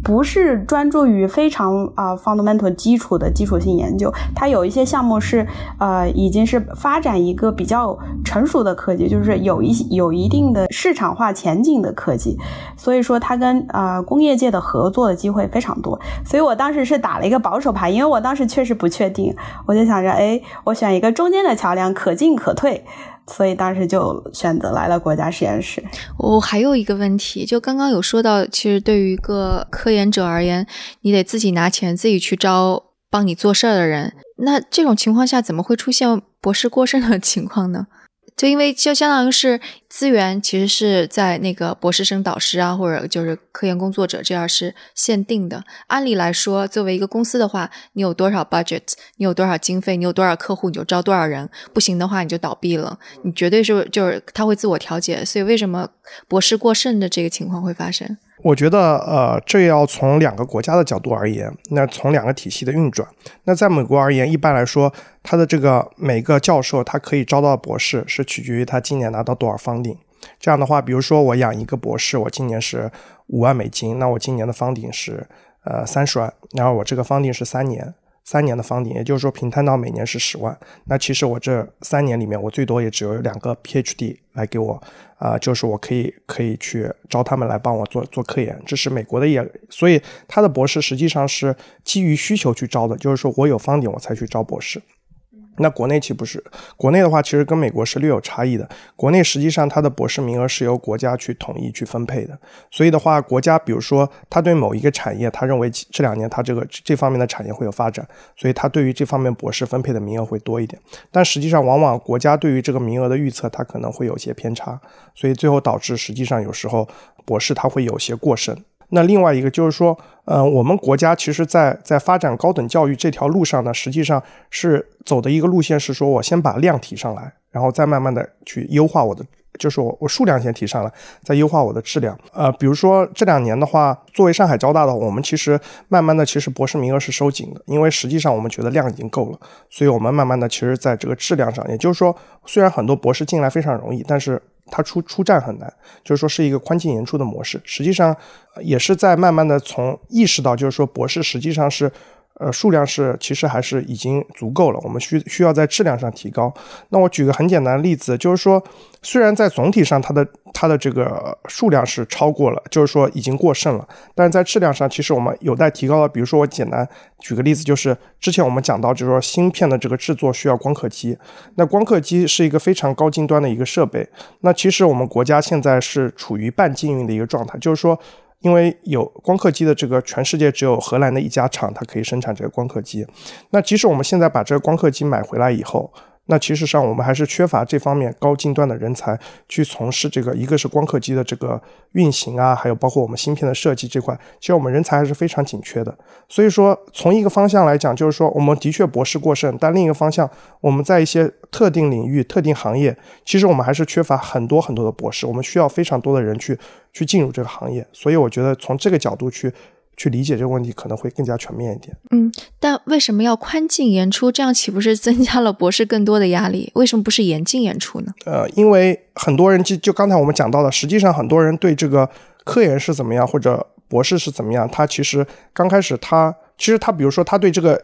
不是专注于非常啊 fundamental 基础的基础性研究，它有一些项目是呃已经是发展一个比较成熟的科技，就是有一有一定的市场化前景的科技，所以说它跟呃工业界的合作的机会非常多。所以我当时是打了一个保守牌，因为我当时确实不确定，我就想着，哎，我选一个中间的桥梁，可进可退。所以当时就选择来了国家实验室。我还有一个问题，就刚刚有说到，其实对于一个科研者而言，你得自己拿钱，自己去招帮你做事儿的人。那这种情况下，怎么会出现博士过剩的情况呢？就因为就相当于是资源，其实是在那个博士生导师啊，或者就是科研工作者这样是限定的。按理来说，作为一个公司的话，你有多少 budget，你有多少经费，你有多少客户，你就招多少人。不行的话，你就倒闭了。你绝对是就是他会自我调节。所以为什么博士过剩的这个情况会发生？我觉得，呃，这要从两个国家的角度而言，那从两个体系的运转。那在美国而言，一般来说，他的这个每个教授他可以招到博士，是取决于他今年拿到多少方顶。这样的话，比如说我养一个博士，我今年是五万美金，那我今年的方顶是呃三十万，然后我这个方顶是三年。三年的方顶，也就是说平摊到每年是十万。那其实我这三年里面，我最多也只有两个 PhD 来给我，啊，就是我可以可以去招他们来帮我做做科研。这是美国的也，所以他的博士实际上是基于需求去招的，就是说我有方顶我才去招博士。那国内岂不是？国内的话，其实跟美国是略有差异的。国内实际上它的博士名额是由国家去统一去分配的。所以的话，国家比如说他对某一个产业，他认为这两年他这个这方面的产业会有发展，所以他对于这方面博士分配的名额会多一点。但实际上，往往国家对于这个名额的预测，它可能会有些偏差，所以最后导致实际上有时候博士他会有些过剩。那另外一个就是说，呃，我们国家其实，在在发展高等教育这条路上呢，实际上是走的一个路线是说，我先把量提上来，然后再慢慢的去优化我的，就是我我数量先提上来，再优化我的质量。呃，比如说这两年的话，作为上海交大的，我们其实慢慢的，其实博士名额是收紧的，因为实际上我们觉得量已经够了，所以我们慢慢的，其实在这个质量上，也就是说，虽然很多博士进来非常容易，但是。他出出站很难，就是说是一个宽进严出的模式，实际上也是在慢慢的从意识到，就是说博士实际上是。呃，数量是其实还是已经足够了，我们需需要在质量上提高。那我举个很简单的例子，就是说，虽然在总体上它的它的这个数量是超过了，就是说已经过剩了，但是在质量上其实我们有待提高的。比如说，我简单举个例子，就是之前我们讲到，就是说芯片的这个制作需要光刻机，那光刻机是一个非常高精端的一个设备，那其实我们国家现在是处于半禁运的一个状态，就是说。因为有光刻机的这个，全世界只有荷兰的一家厂，它可以生产这个光刻机。那即使我们现在把这个光刻机买回来以后，那其实上我们还是缺乏这方面高精端的人才去从事这个，一个是光刻机的这个运行啊，还有包括我们芯片的设计这块，其实我们人才还是非常紧缺的。所以说，从一个方向来讲，就是说我们的确博士过剩，但另一个方向，我们在一些特定领域、特定行业，其实我们还是缺乏很多很多的博士，我们需要非常多的人去去进入这个行业。所以我觉得从这个角度去。去理解这个问题可能会更加全面一点。嗯，但为什么要宽进严出？这样岂不是增加了博士更多的压力？为什么不是严进严出呢？呃，因为很多人就就刚才我们讲到的，实际上很多人对这个科研是怎么样，或者博士是怎么样，他其实刚开始他其实他比如说他对这个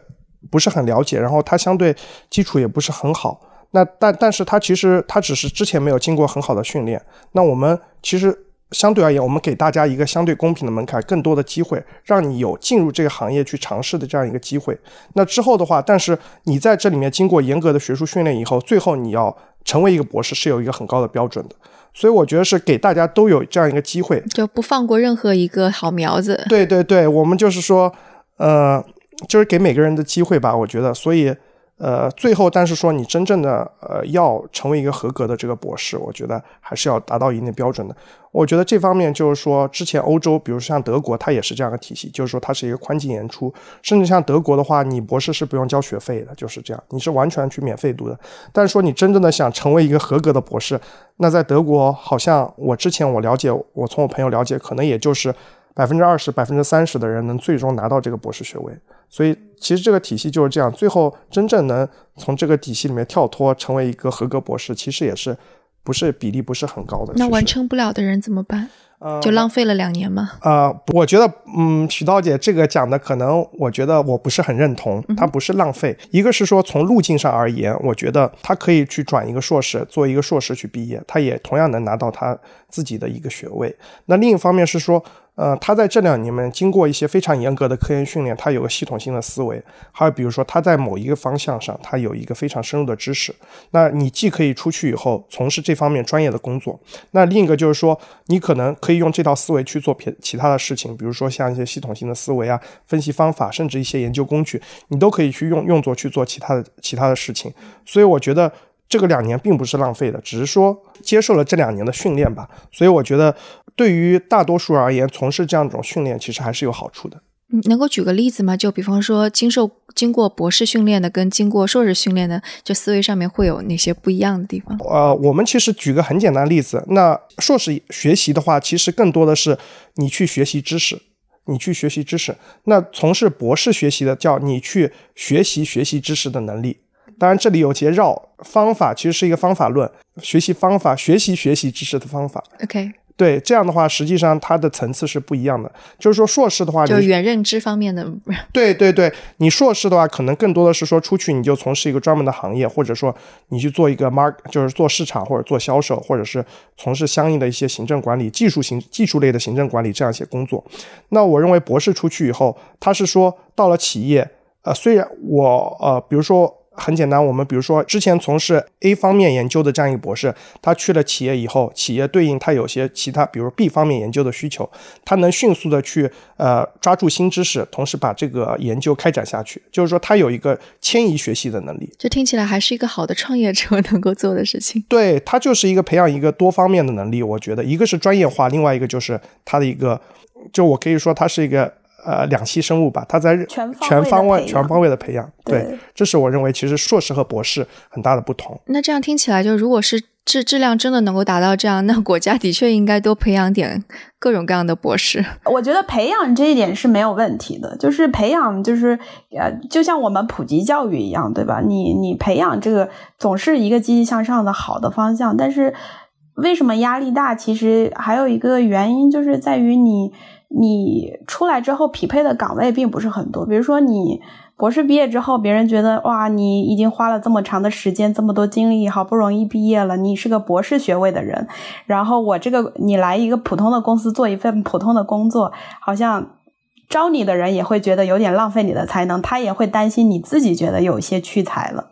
不是很了解，然后他相对基础也不是很好。那但但是他其实他只是之前没有经过很好的训练。那我们其实。相对而言，我们给大家一个相对公平的门槛，更多的机会，让你有进入这个行业去尝试的这样一个机会。那之后的话，但是你在这里面经过严格的学术训练以后，最后你要成为一个博士，是有一个很高的标准的。所以我觉得是给大家都有这样一个机会，就不放过任何一个好苗子。对对对，我们就是说，呃，就是给每个人的机会吧。我觉得，所以。呃，最后，但是说你真正的呃要成为一个合格的这个博士，我觉得还是要达到一定的标准的。我觉得这方面就是说，之前欧洲，比如像德国，它也是这样的体系，就是说它是一个宽进严出，甚至像德国的话，你博士是不用交学费的，就是这样，你是完全去免费读的。但是说你真正的想成为一个合格的博士，那在德国好像我之前我了解，我从我朋友了解，可能也就是百分之二十、百分之三十的人能最终拿到这个博士学位。所以，其实这个体系就是这样。最后，真正能从这个体系里面跳脱，成为一个合格博士，其实也是不是比例不是很高的。那完成不了的人怎么办？呃就浪费了两年吗？呃，我觉得，嗯，许道姐这个讲的，可能我觉得我不是很认同。它不是浪费，一个是说从路径上而言，我觉得他可以去转一个硕士，做一个硕士去毕业，他也同样能拿到他自己的一个学位。那另一方面是说。呃，他在这两年面经过一些非常严格的科研训练，他有个系统性的思维，还有比如说他在某一个方向上，他有一个非常深入的知识。那你既可以出去以后从事这方面专业的工作，那另一个就是说，你可能可以用这套思维去做别其他的事情，比如说像一些系统性的思维啊、分析方法，甚至一些研究工具，你都可以去用用作去做其他的其他的事情。所以我觉得。这个两年并不是浪费的，只是说接受了这两年的训练吧。所以我觉得，对于大多数而言，从事这样一种训练其实还是有好处的。嗯，能够举个例子吗？就比方说，经受经过博士训练的跟经过硕士训练的，就思维上面会有哪些不一样的地方？呃，我们其实举个很简单的例子，那硕士学习的话，其实更多的是你去学习知识，你去学习知识。那从事博士学习的，叫你去学习学习知识的能力。当然，这里有些绕方法，其实是一个方法论学习方法，学习学习知识的方法。OK，对，这样的话，实际上它的层次是不一样的。就是说，硕士的话，就原认知方面的。对对对，你硕士的话，可能更多的是说出去你就从事一个专门的行业，或者说你去做一个 mark，就是做市场或者做销售，或者是从事相应的一些行政管理、技术型、技术类的行政管理这样一些工作。那我认为博士出去以后，他是说到了企业，呃，虽然我呃，比如说。很简单，我们比如说之前从事 A 方面研究的这样一个博士，他去了企业以后，企业对应他有些其他，比如 B 方面研究的需求，他能迅速的去呃抓住新知识，同时把这个研究开展下去，就是说他有一个迁移学习的能力。这听起来还是一个好的创业者能够做的事情。对他就是一个培养一个多方面的能力，我觉得一个是专业化，另外一个就是他的一个，就我可以说他是一个。呃，两栖生物吧，它在全方位、全方位的培养，对，这是我认为其实硕士和博士很大的不同。那这样听起来，就如果是质质量真的能够达到这样，那国家的确应该多培养点各种各样的博士。我觉得培养这一点是没有问题的，就是培养，就是呃，就像我们普及教育一样，对吧？你你培养这个总是一个积极向上的好的方向，但是为什么压力大？其实还有一个原因就是在于你。你出来之后匹配的岗位并不是很多，比如说你博士毕业之后，别人觉得哇，你已经花了这么长的时间，这么多精力，好不容易毕业了，你是个博士学位的人，然后我这个你来一个普通的公司做一份普通的工作，好像招你的人也会觉得有点浪费你的才能，他也会担心你自己觉得有些屈才了。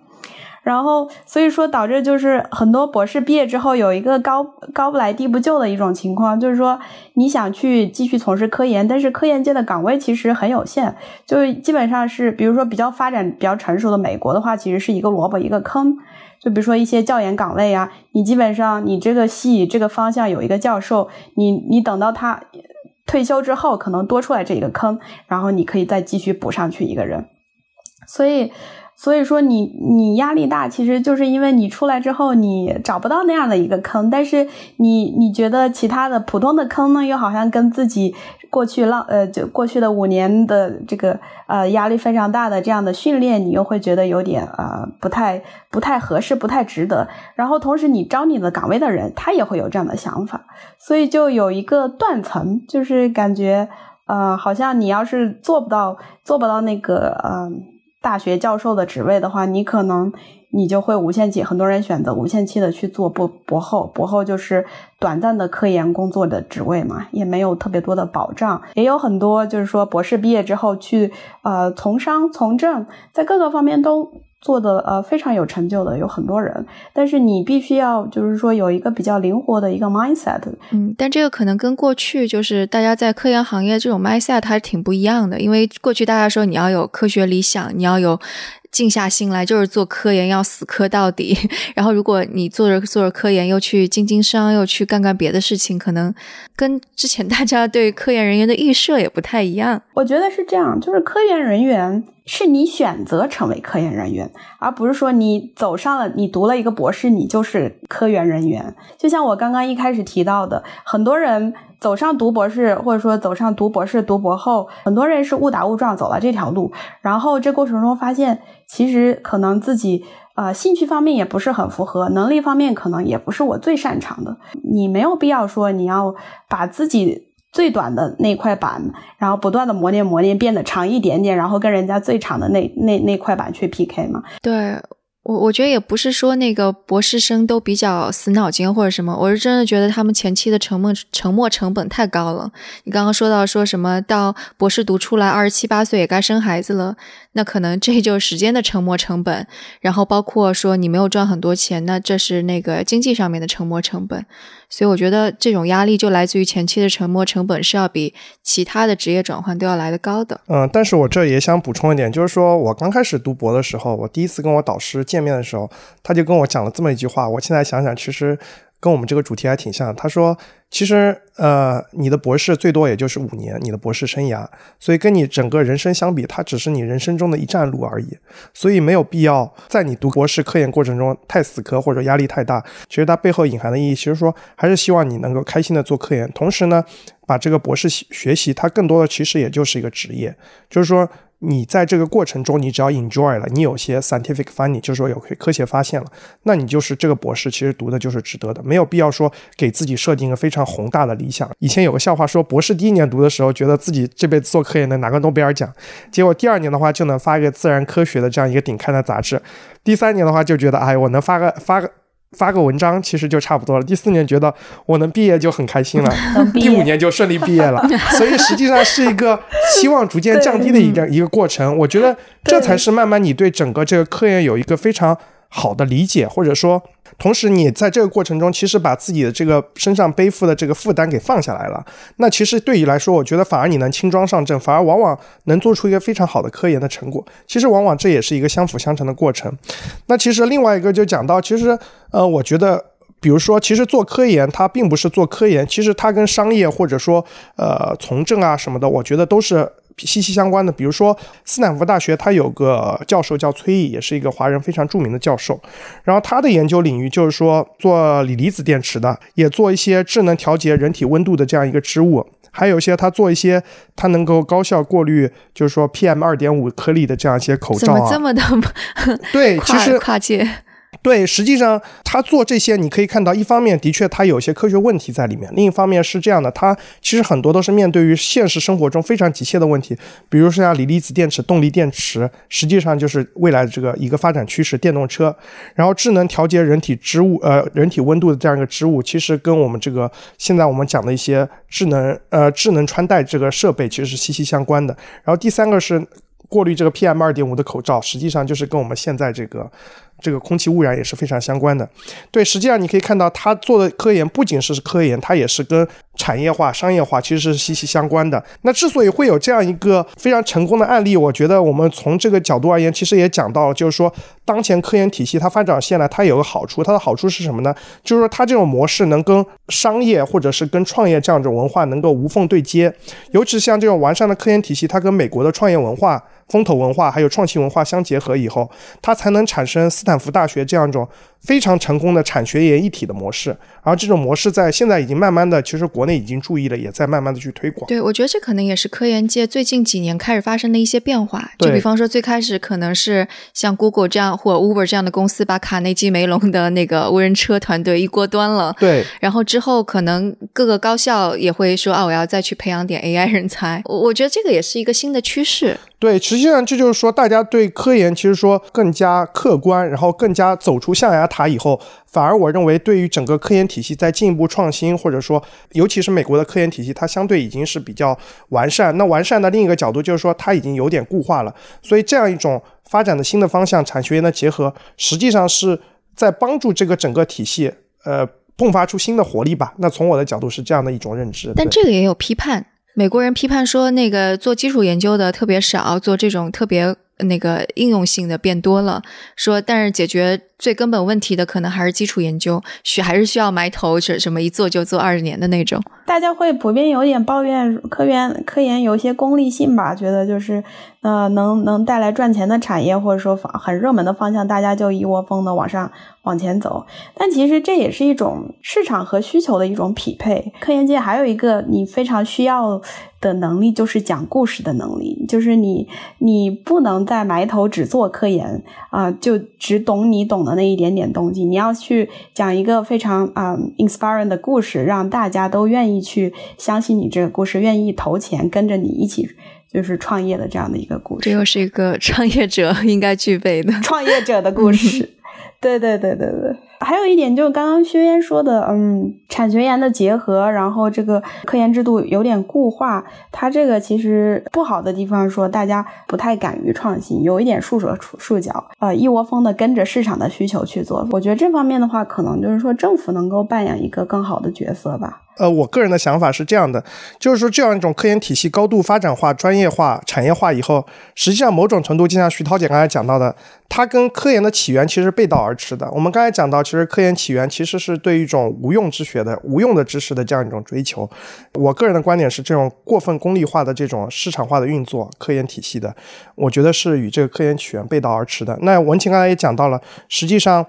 然后所以说导致就是很多博士毕业之后有一个高高不来低不就的一种情况，就是说你想去继续从事科研，但是科研界的岗位其实很有限，就基本上是比如说比较发展比较成熟的美国的话，其实是一个萝卜一个坑。就比如说一些教研岗位啊，你基本上你这个系这个方向有一个教授，你你等到他退休之后，可能多出来这一个坑，然后你可以再继续补上去一个人，所以。所以说你你压力大，其实就是因为你出来之后你找不到那样的一个坑，但是你你觉得其他的普通的坑呢，又好像跟自己过去浪呃就过去的五年的这个呃压力非常大的这样的训练，你又会觉得有点呃不太不太合适，不太值得。然后同时你招你的岗位的人，他也会有这样的想法，所以就有一个断层，就是感觉呃好像你要是做不到做不到那个嗯。大学教授的职位的话，你可能你就会无限期，很多人选择无限期的去做博博后，博后就是短暂的科研工作的职位嘛，也没有特别多的保障，也有很多就是说博士毕业之后去呃从商从政，在各个方面都。做的呃非常有成就的有很多人，但是你必须要就是说有一个比较灵活的一个 mindset。嗯，但这个可能跟过去就是大家在科研行业这种 mindset 还是挺不一样的，因为过去大家说你要有科学理想，你要有。静下心来就是做科研，要死磕到底。然后，如果你做着做着科研，又去经经商，又去干干别的事情，可能跟之前大家对科研人员的预设也不太一样。我觉得是这样，就是科研人员是你选择成为科研人员，而不是说你走上了，你读了一个博士，你就是科研人员。就像我刚刚一开始提到的，很多人。走上读博士，或者说走上读博士、读博后，很多人是误打误撞走了这条路，然后这过程中发现，其实可能自己呃兴趣方面也不是很符合，能力方面可能也不是我最擅长的。你没有必要说你要把自己最短的那块板，然后不断的磨练磨练，变得长一点点，然后跟人家最长的那那那块板去 PK 嘛？对。我我觉得也不是说那个博士生都比较死脑筋或者什么，我是真的觉得他们前期的沉没沉没成本太高了。你刚刚说到说什么到博士读出来二十七八岁也该生孩子了。那可能这就是时间的沉没成本，然后包括说你没有赚很多钱，那这是那个经济上面的沉没成本。所以我觉得这种压力就来自于前期的沉没成本是要比其他的职业转换都要来的高的。嗯，但是我这也想补充一点，就是说我刚开始读博的时候，我第一次跟我导师见面的时候，他就跟我讲了这么一句话。我现在想想，其实。跟我们这个主题还挺像。他说，其实呃，你的博士最多也就是五年，你的博士生涯，所以跟你整个人生相比，它只是你人生中的一站路而已。所以没有必要在你读博士科研过程中太死磕或者压力太大。其实它背后隐含的意义，其实说还是希望你能够开心的做科研，同时呢，把这个博士学习，它更多的其实也就是一个职业，就是说。你在这个过程中，你只要 enjoy 了，你有些 scientific finding，就是说有科学发现了，那你就是这个博士，其实读的就是值得的，没有必要说给自己设定一个非常宏大的理想。以前有个笑话说，博士第一年读的时候，觉得自己这辈子做科研能拿个诺贝尔奖，结果第二年的话就能发一个自然科学的这样一个顶刊的杂志，第三年的话就觉得，哎，我能发个发个。发个文章其实就差不多了。第四年觉得我能毕业就很开心了，第五年就顺利毕业了。所以实际上是一个期望逐渐降低的一个一个过程。我觉得这才是慢慢你对整个这个科研有一个非常好的理解，或者说。同时，你在这个过程中，其实把自己的这个身上背负的这个负担给放下来了。那其实对你来说，我觉得反而你能轻装上阵，反而往往能做出一个非常好的科研的成果。其实往往这也是一个相辅相成的过程。那其实另外一个就讲到，其实呃，我觉得，比如说，其实做科研它并不是做科研，其实它跟商业或者说呃从政啊什么的，我觉得都是。息息相关的，比如说斯坦福大学，他有个教授叫崔毅，也是一个华人非常著名的教授。然后他的研究领域就是说做锂离子电池的，也做一些智能调节人体温度的这样一个织物，还有一些他做一些他能够高效过滤，就是说 PM 二点五颗粒的这样一些口罩啊。怎么这么的？对，其实跨界。对，实际上他做这些，你可以看到，一方面的确他有些科学问题在里面，另一方面是这样的，他其实很多都是面对于现实生活中非常急切的问题，比如说像锂离子电池、动力电池，实际上就是未来的这个一个发展趋势，电动车，然后智能调节人体植物，呃，人体温度的这样一个植物，其实跟我们这个现在我们讲的一些智能，呃，智能穿戴这个设备其实是息息相关的。然后第三个是过滤这个 PM 二点五的口罩，实际上就是跟我们现在这个。这个空气污染也是非常相关的。对，实际上你可以看到，他做的科研不仅是科研，它也是跟产业化、商业化其实是息息相关的。那之所以会有这样一个非常成功的案例，我觉得我们从这个角度而言，其实也讲到了，就是说当前科研体系它发展下来，它有个好处，它的好处是什么呢？就是说它这种模式能跟商业或者是跟创业这样一种文化能够无缝对接，尤其像这种完善的科研体系，它跟美国的创业文化。风投文化还有创新文化相结合以后，它才能产生斯坦福大学这样一种非常成功的产学研一体的模式。而这种模式在现在已经慢慢的，其实国内已经注意了，也在慢慢的去推广。对，我觉得这可能也是科研界最近几年开始发生的一些变化。就比方说，最开始可能是像 Google 这样或 Uber 这样的公司把卡内基梅隆的那个无人车团队一锅端了。对。然后之后可能各个高校也会说啊，我要再去培养点 AI 人才。我我觉得这个也是一个新的趋势。对，实际上这就是说，大家对科研其实说更加客观，然后更加走出象牙塔以后，反而我认为对于整个科研体系在进一步创新，或者说尤其是美国的科研体系，它相对已经是比较完善。那完善的另一个角度就是说，它已经有点固化了。所以这样一种发展的新的方向，产学研的结合，实际上是在帮助这个整个体系，呃，迸发出新的活力吧。那从我的角度是这样的一种认知。但这个也有批判。美国人批判说，那个做基础研究的特别少，做这种特别那个应用性的变多了。说，但是解决。最根本问题的可能还是基础研究，需还是需要埋头，是什么一做就做二十年的那种。大家会普遍有点抱怨科研科研有一些功利性吧，觉得就是呃能能带来赚钱的产业或者说很热门的方向，大家就一窝蜂的往上往前走。但其实这也是一种市场和需求的一种匹配。科研界还有一个你非常需要的能力，就是讲故事的能力，就是你你不能再埋头只做科研啊，就只懂你懂的。那一点点东西，你要去讲一个非常啊 inspiring 的故事，让大家都愿意去相信你这个故事，愿意投钱跟着你一起就是创业的这样的一个故事。这又是一个创业者应该具备的创业者的故事。对对对对对。还有一点就是刚刚薛渊说的，嗯，产学研的结合，然后这个科研制度有点固化，它这个其实不好的地方说大家不太敢于创新，有一点束手束脚，呃，一窝蜂的跟着市场的需求去做。我觉得这方面的话，可能就是说政府能够扮演一个更好的角色吧。呃，我个人的想法是这样的，就是说这样一种科研体系高度发展化、专业化、产业化以后，实际上某种程度就像徐涛姐刚才讲到的，它跟科研的起源其实背道而驰的。我们刚才讲到，其实科研起源其实是对一种无用之学的、无用的知识的这样一种追求。我个人的观点是，这种过分功利化的这种市场化的运作，科研体系的，我觉得是与这个科研起源背道而驰的。那文琴刚才也讲到了，实际上。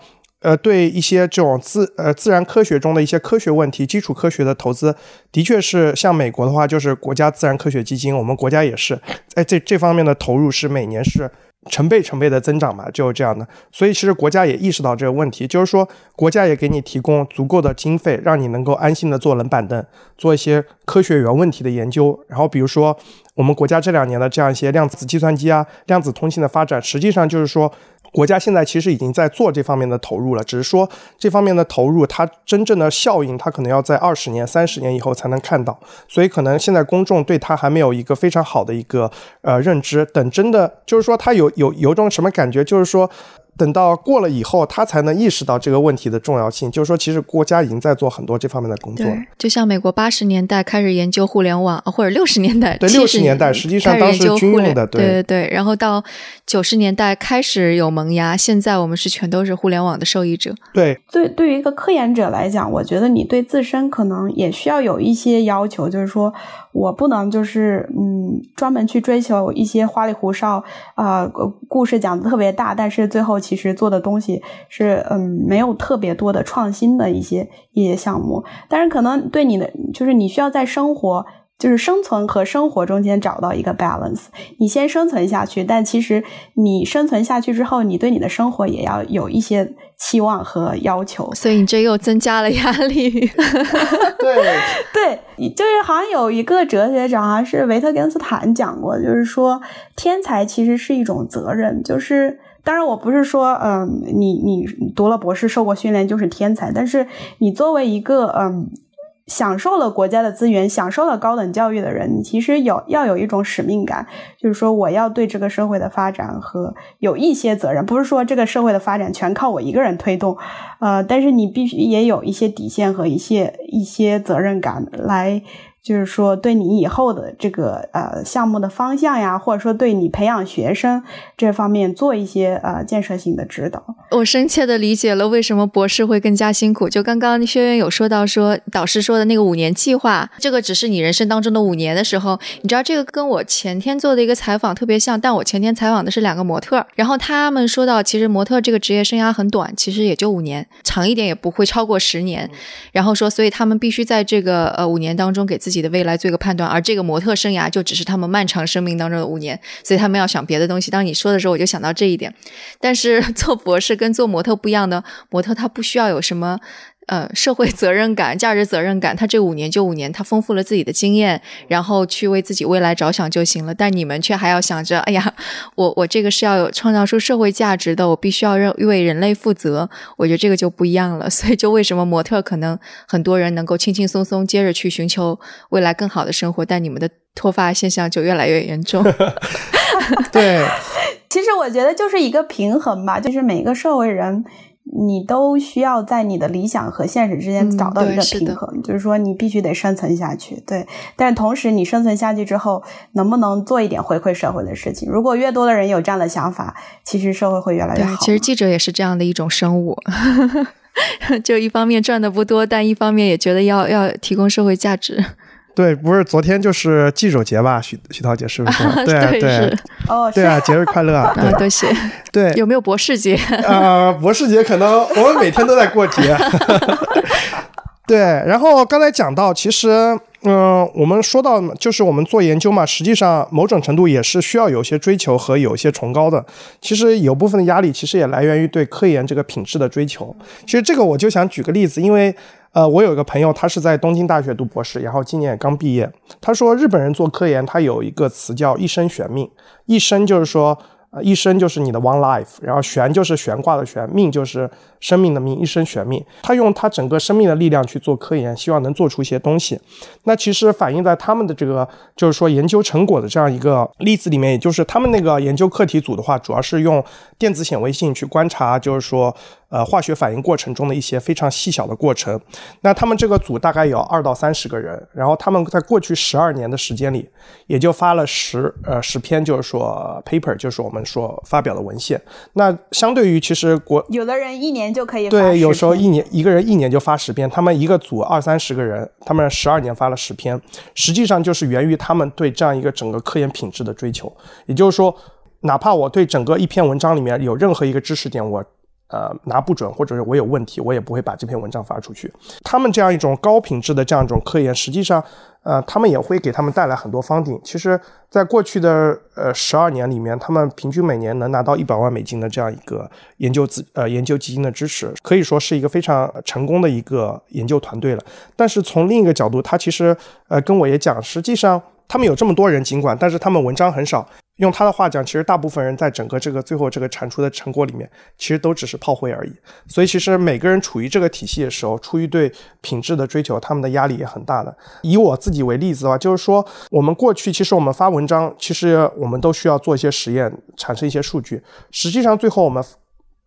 呃，对一些这种自呃自然科学中的一些科学问题、基础科学的投资，的确是像美国的话，就是国家自然科学基金，我们国家也是在这这方面的投入是每年是成倍成倍的增长嘛，就是这样的。所以其实国家也意识到这个问题，就是说国家也给你提供足够的经费，让你能够安心的坐冷板凳，做一些科学原问题的研究。然后比如说我们国家这两年的这样一些量子计算机啊、量子通信的发展，实际上就是说。国家现在其实已经在做这方面的投入了，只是说这方面的投入，它真正的效应，它可能要在二十年、三十年以后才能看到，所以可能现在公众对它还没有一个非常好的一个呃认知。等真的就是说，它有有有种什么感觉，就是说。等到过了以后，他才能意识到这个问题的重要性。就是说，其实国家已经在做很多这方面的工作。就像美国八十年代开始研究互联网，或者六十年代，对六十年代实际上当时军用的，对对对。然后到九十年代开始有萌芽，现在我们是全都是互联网的受益者。对，对，对于一个科研者来讲，我觉得你对自身可能也需要有一些要求，就是说。我不能就是嗯，专门去追求一些花里胡哨啊，故事讲的特别大，但是最后其实做的东西是嗯，没有特别多的创新的一些一些项目。但是可能对你的就是你需要在生活。就是生存和生活中间找到一个 balance，你先生存下去，但其实你生存下去之后，你对你的生活也要有一些期望和要求，所以你这又增加了压力。对对，就是好像有一个哲学家，好像是维特根斯坦讲过，就是说天才其实是一种责任。就是当然，我不是说嗯，你你读了博士，受过训练就是天才，但是你作为一个嗯。享受了国家的资源，享受了高等教育的人，你其实有要有一种使命感，就是说我要对这个社会的发展和有一些责任，不是说这个社会的发展全靠我一个人推动，呃，但是你必须也有一些底线和一些一些责任感来。就是说，对你以后的这个呃项目的方向呀，或者说对你培养学生这方面做一些呃建设性的指导。我深切的理解了为什么博士会更加辛苦。就刚刚薛渊有说到说导师说的那个五年计划，这个只是你人生当中的五年的时候，你知道这个跟我前天做的一个采访特别像，但我前天采访的是两个模特，然后他们说到，其实模特这个职业生涯很短，其实也就五年，长一点也不会超过十年。然后说，所以他们必须在这个呃五年当中给自己。己的未来做一个判断，而这个模特生涯就只是他们漫长生命当中的五年，所以他们要想别的东西。当你说的时候，我就想到这一点。但是做博士跟做模特不一样的，模特他不需要有什么。呃，社会责任感、价值责任感，他这五年就五年，他丰富了自己的经验，然后去为自己未来着想就行了。但你们却还要想着，哎呀，我我这个是要有创造出社会价值的，我必须要认为人类负责。我觉得这个就不一样了。所以，就为什么模特可能很多人能够轻轻松松接着去寻求未来更好的生活，但你们的脱发现象就越来越严重。对，其实我觉得就是一个平衡吧，就是每个社会人。你都需要在你的理想和现实之间找到一个平衡，就是说你必须得生存下去，对。但是同时，你生存下去之后，能不能做一点回馈社会的事情？如果越多的人有这样的想法，其实社会会越来越好。其实记者也是这样的一种生物，就一方面赚的不多，但一方面也觉得要要提供社会价值。对，不是昨天就是记者节吧？徐徐涛姐是不是？对对，哦，对啊，节日快乐啊！多谢。对，有没有博士节？啊，博士节可能我们每天都在过节。对，然后刚才讲到，其实，嗯，我们说到就是我们做研究嘛，实际上某种程度也是需要有些追求和有些崇高的。其实有部分的压力，其实也来源于对科研这个品质的追求。其实这个我就想举个例子，因为。呃，我有一个朋友，他是在东京大学读博士，然后今年也刚毕业。他说，日本人做科研，他有一个词叫“一生悬命”，一生就是说。一生就是你的 one life，然后悬就是悬挂的悬，命就是生命的命，一生悬命。他用他整个生命的力量去做科研，希望能做出一些东西。那其实反映在他们的这个就是说研究成果的这样一个例子里面，也就是他们那个研究课题组的话，主要是用电子显微镜去观察，就是说呃化学反应过程中的一些非常细小的过程。那他们这个组大概有二到三十个人，然后他们在过去十二年的时间里，也就发了十呃十篇，就是说 paper，就是我们。所发表的文献，那相对于其实国有的人一年就可以对，有时候一年一个人一年就发十篇，他们一个组二三十个人，他们十二年发了十篇，实际上就是源于他们对这样一个整个科研品质的追求。也就是说，哪怕我对整个一篇文章里面有任何一个知识点，我呃拿不准，或者是我有问题，我也不会把这篇文章发出去。他们这样一种高品质的这样一种科研，实际上。呃，他们也会给他们带来很多方顶。其实，在过去的呃十二年里面，他们平均每年能拿到一百万美金的这样一个研究资呃研究基金的支持，可以说是一个非常成功的一个研究团队了。但是从另一个角度，他其实呃跟我也讲，实际上他们有这么多人，尽管但是他们文章很少。用他的话讲，其实大部分人在整个这个最后这个产出的成果里面，其实都只是炮灰而已。所以其实每个人处于这个体系的时候，出于对品质的追求，他们的压力也很大的。以我自己为例子的话，就是说我们过去其实我们发文章，其实我们都需要做一些实验，产生一些数据。实际上最后我们，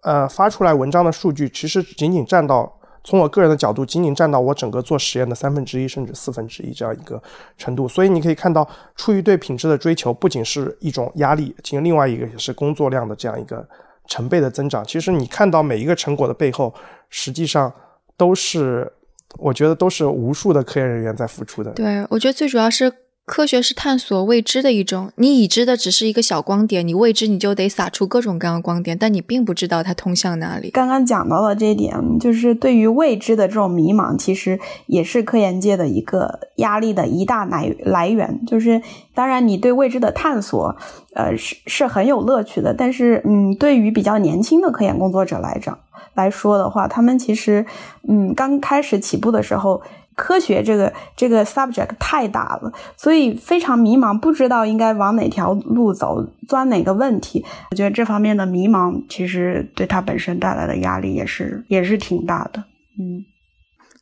呃发出来文章的数据，其实仅仅占到。从我个人的角度，仅仅占到我整个做实验的三分之一甚至四分之一这样一个程度，所以你可以看到，出于对品质的追求，不仅是一种压力，其实另外一个也是工作量的这样一个成倍的增长。其实你看到每一个成果的背后，实际上都是，我觉得都是无数的科研人员在付出的。对，我觉得最主要是。科学是探索未知的一种，你已知的只是一个小光点，你未知你就得撒出各种各样的光点，但你并不知道它通向哪里。刚刚讲到了这一点，就是对于未知的这种迷茫，其实也是科研界的一个压力的一大来来源。就是当然，你对未知的探索，呃，是是很有乐趣的，但是，嗯，对于比较年轻的科研工作者来讲来说的话，他们其实，嗯，刚开始起步的时候。科学这个这个 subject 太大了，所以非常迷茫，不知道应该往哪条路走，钻哪个问题。我觉得这方面的迷茫，其实对他本身带来的压力也是也是挺大的。嗯。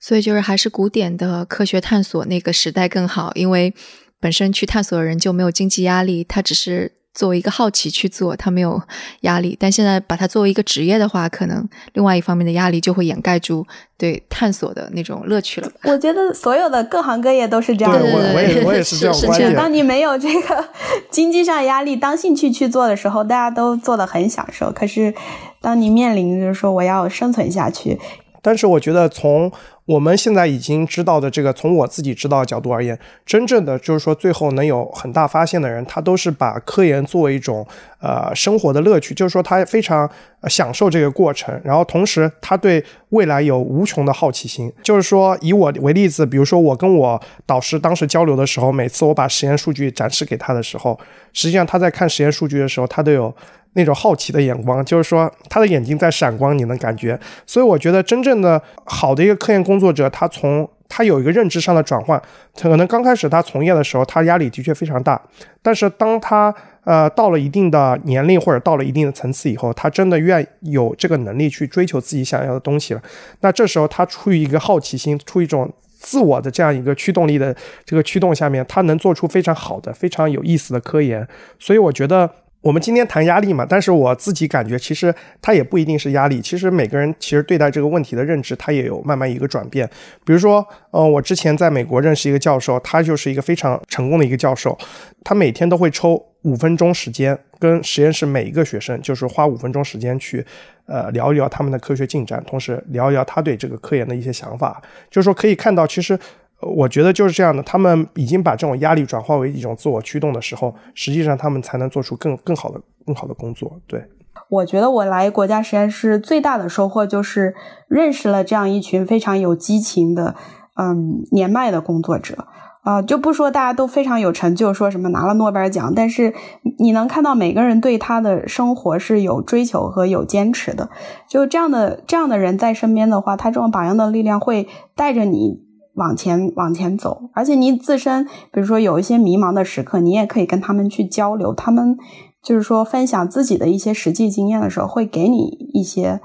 所以就是还是古典的科学探索那个时代更好，因为本身去探索的人就没有经济压力，他只是。作为一个好奇去做，他没有压力。但现在把它作为一个职业的话，可能另外一方面的压力就会掩盖住对探索的那种乐趣了吧？我觉得所有的各行各业都是这样的。我我也我也是这样 观点。当你没有这个经济上压力，当兴趣去做的时候，大家都做的很享受。可是，当你面临就是说我要生存下去，但是我觉得从。我们现在已经知道的这个，从我自己知道的角度而言，真正的就是说最后能有很大发现的人，他都是把科研作为一种呃生活的乐趣，就是说他非常享受这个过程，然后同时他对未来有无穷的好奇心。就是说以我为例子，比如说我跟我导师当时交流的时候，每次我把实验数据展示给他的时候，实际上他在看实验数据的时候，他都有。那种好奇的眼光，就是说他的眼睛在闪光，你能感觉。所以我觉得真正的好的一个科研工作者，他从他有一个认知上的转换。可能刚开始他从业的时候，他压力的确非常大。但是当他呃到了一定的年龄或者到了一定的层次以后，他真的愿有这个能力去追求自己想要的东西了。那这时候他出于一个好奇心，出于一种自我的这样一个驱动力的这个驱动下面，他能做出非常好的、非常有意思的科研。所以我觉得。我们今天谈压力嘛，但是我自己感觉，其实它也不一定是压力。其实每个人其实对待这个问题的认知，它也有慢慢一个转变。比如说，呃，我之前在美国认识一个教授，他就是一个非常成功的一个教授，他每天都会抽五分钟时间，跟实验室每一个学生，就是花五分钟时间去，呃，聊一聊他们的科学进展，同时聊一聊他对这个科研的一些想法。就是说，可以看到，其实。我觉得就是这样的，他们已经把这种压力转化为一种自我驱动的时候，实际上他们才能做出更更好的、更好的工作。对，我觉得我来国家实验室最大的收获就是认识了这样一群非常有激情的、嗯年迈的工作者啊，就不说大家都非常有成就，说什么拿了诺贝尔奖，但是你能看到每个人对他的生活是有追求和有坚持的。就这样的这样的人在身边的话，他这种榜样的力量会带着你。往前往前走，而且你自身，比如说有一些迷茫的时刻，你也可以跟他们去交流，他们就是说分享自己的一些实际经验的时候，会给你一些。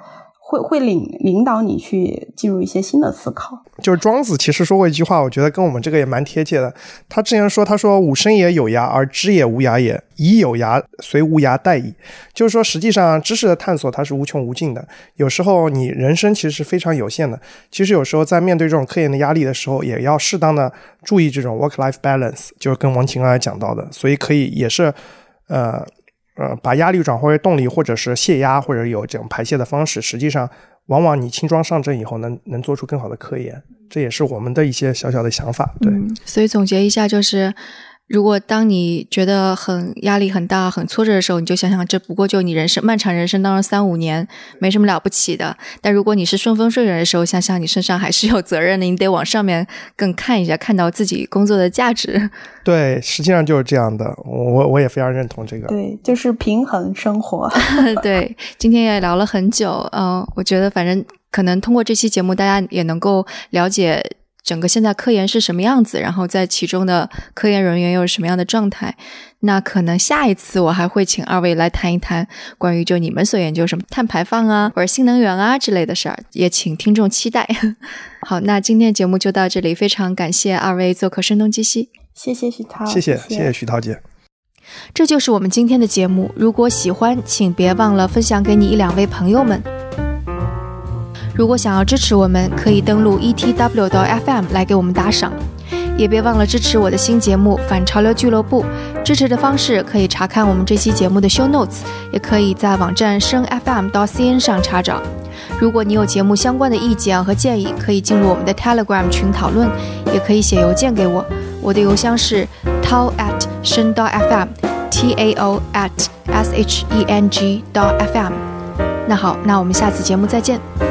会会领领导你去进入一些新的思考。就是庄子其实说过一句话，我觉得跟我们这个也蛮贴切的。他之前说，他说：“吾生也有涯，而知也无涯也。以有涯随无涯殆矣。”就是说，实际上知识的探索它是无穷无尽的。有时候你人生其实是非常有限的。其实有时候在面对这种科研的压力的时候，也要适当的注意这种 work-life balance，就是跟王晴刚才讲到的。所以可以也是，呃。呃，把压力转化为动力，或者是泄压，或者有这种排泄的方式，实际上，往往你轻装上阵以后，能能做出更好的科研，这也是我们的一些小小的想法。对，所以总结一下就是。如果当你觉得很压力很大、很挫折的时候，你就想想，这不过就你人生漫长人生当中三五年，没什么了不起的。但如果你是顺风顺水的时候，想想你身上还是有责任的，你得往上面更看一下，看到自己工作的价值。对，实际上就是这样的，我我也非常认同这个。对，就是平衡生活。对，今天也聊了很久，嗯，我觉得反正可能通过这期节目，大家也能够了解。整个现在科研是什么样子？然后在其中的科研人员又是什么样的状态？那可能下一次我还会请二位来谈一谈关于就你们所研究什么碳排放啊，或者新能源啊之类的事儿，也请听众期待。好，那今天节目就到这里，非常感谢二位做客声东击西，谢谢徐涛，谢谢谢谢徐涛姐。这就是我们今天的节目，如果喜欢，请别忘了分享给你一两位朋友们。如果想要支持我们，可以登录 etw 到 FM 来给我们打赏，也别忘了支持我的新节目《反潮流俱乐部》。支持的方式可以查看我们这期节目的 show notes，也可以在网站声 FM 到 CN 上查找。如果你有节目相关的意见和建议，可以进入我们的 Telegram 群讨论，也可以写邮件给我。我的邮箱是 tao at 声到 FM，t a o at s h e n g 到 FM。那好，那我们下次节目再见。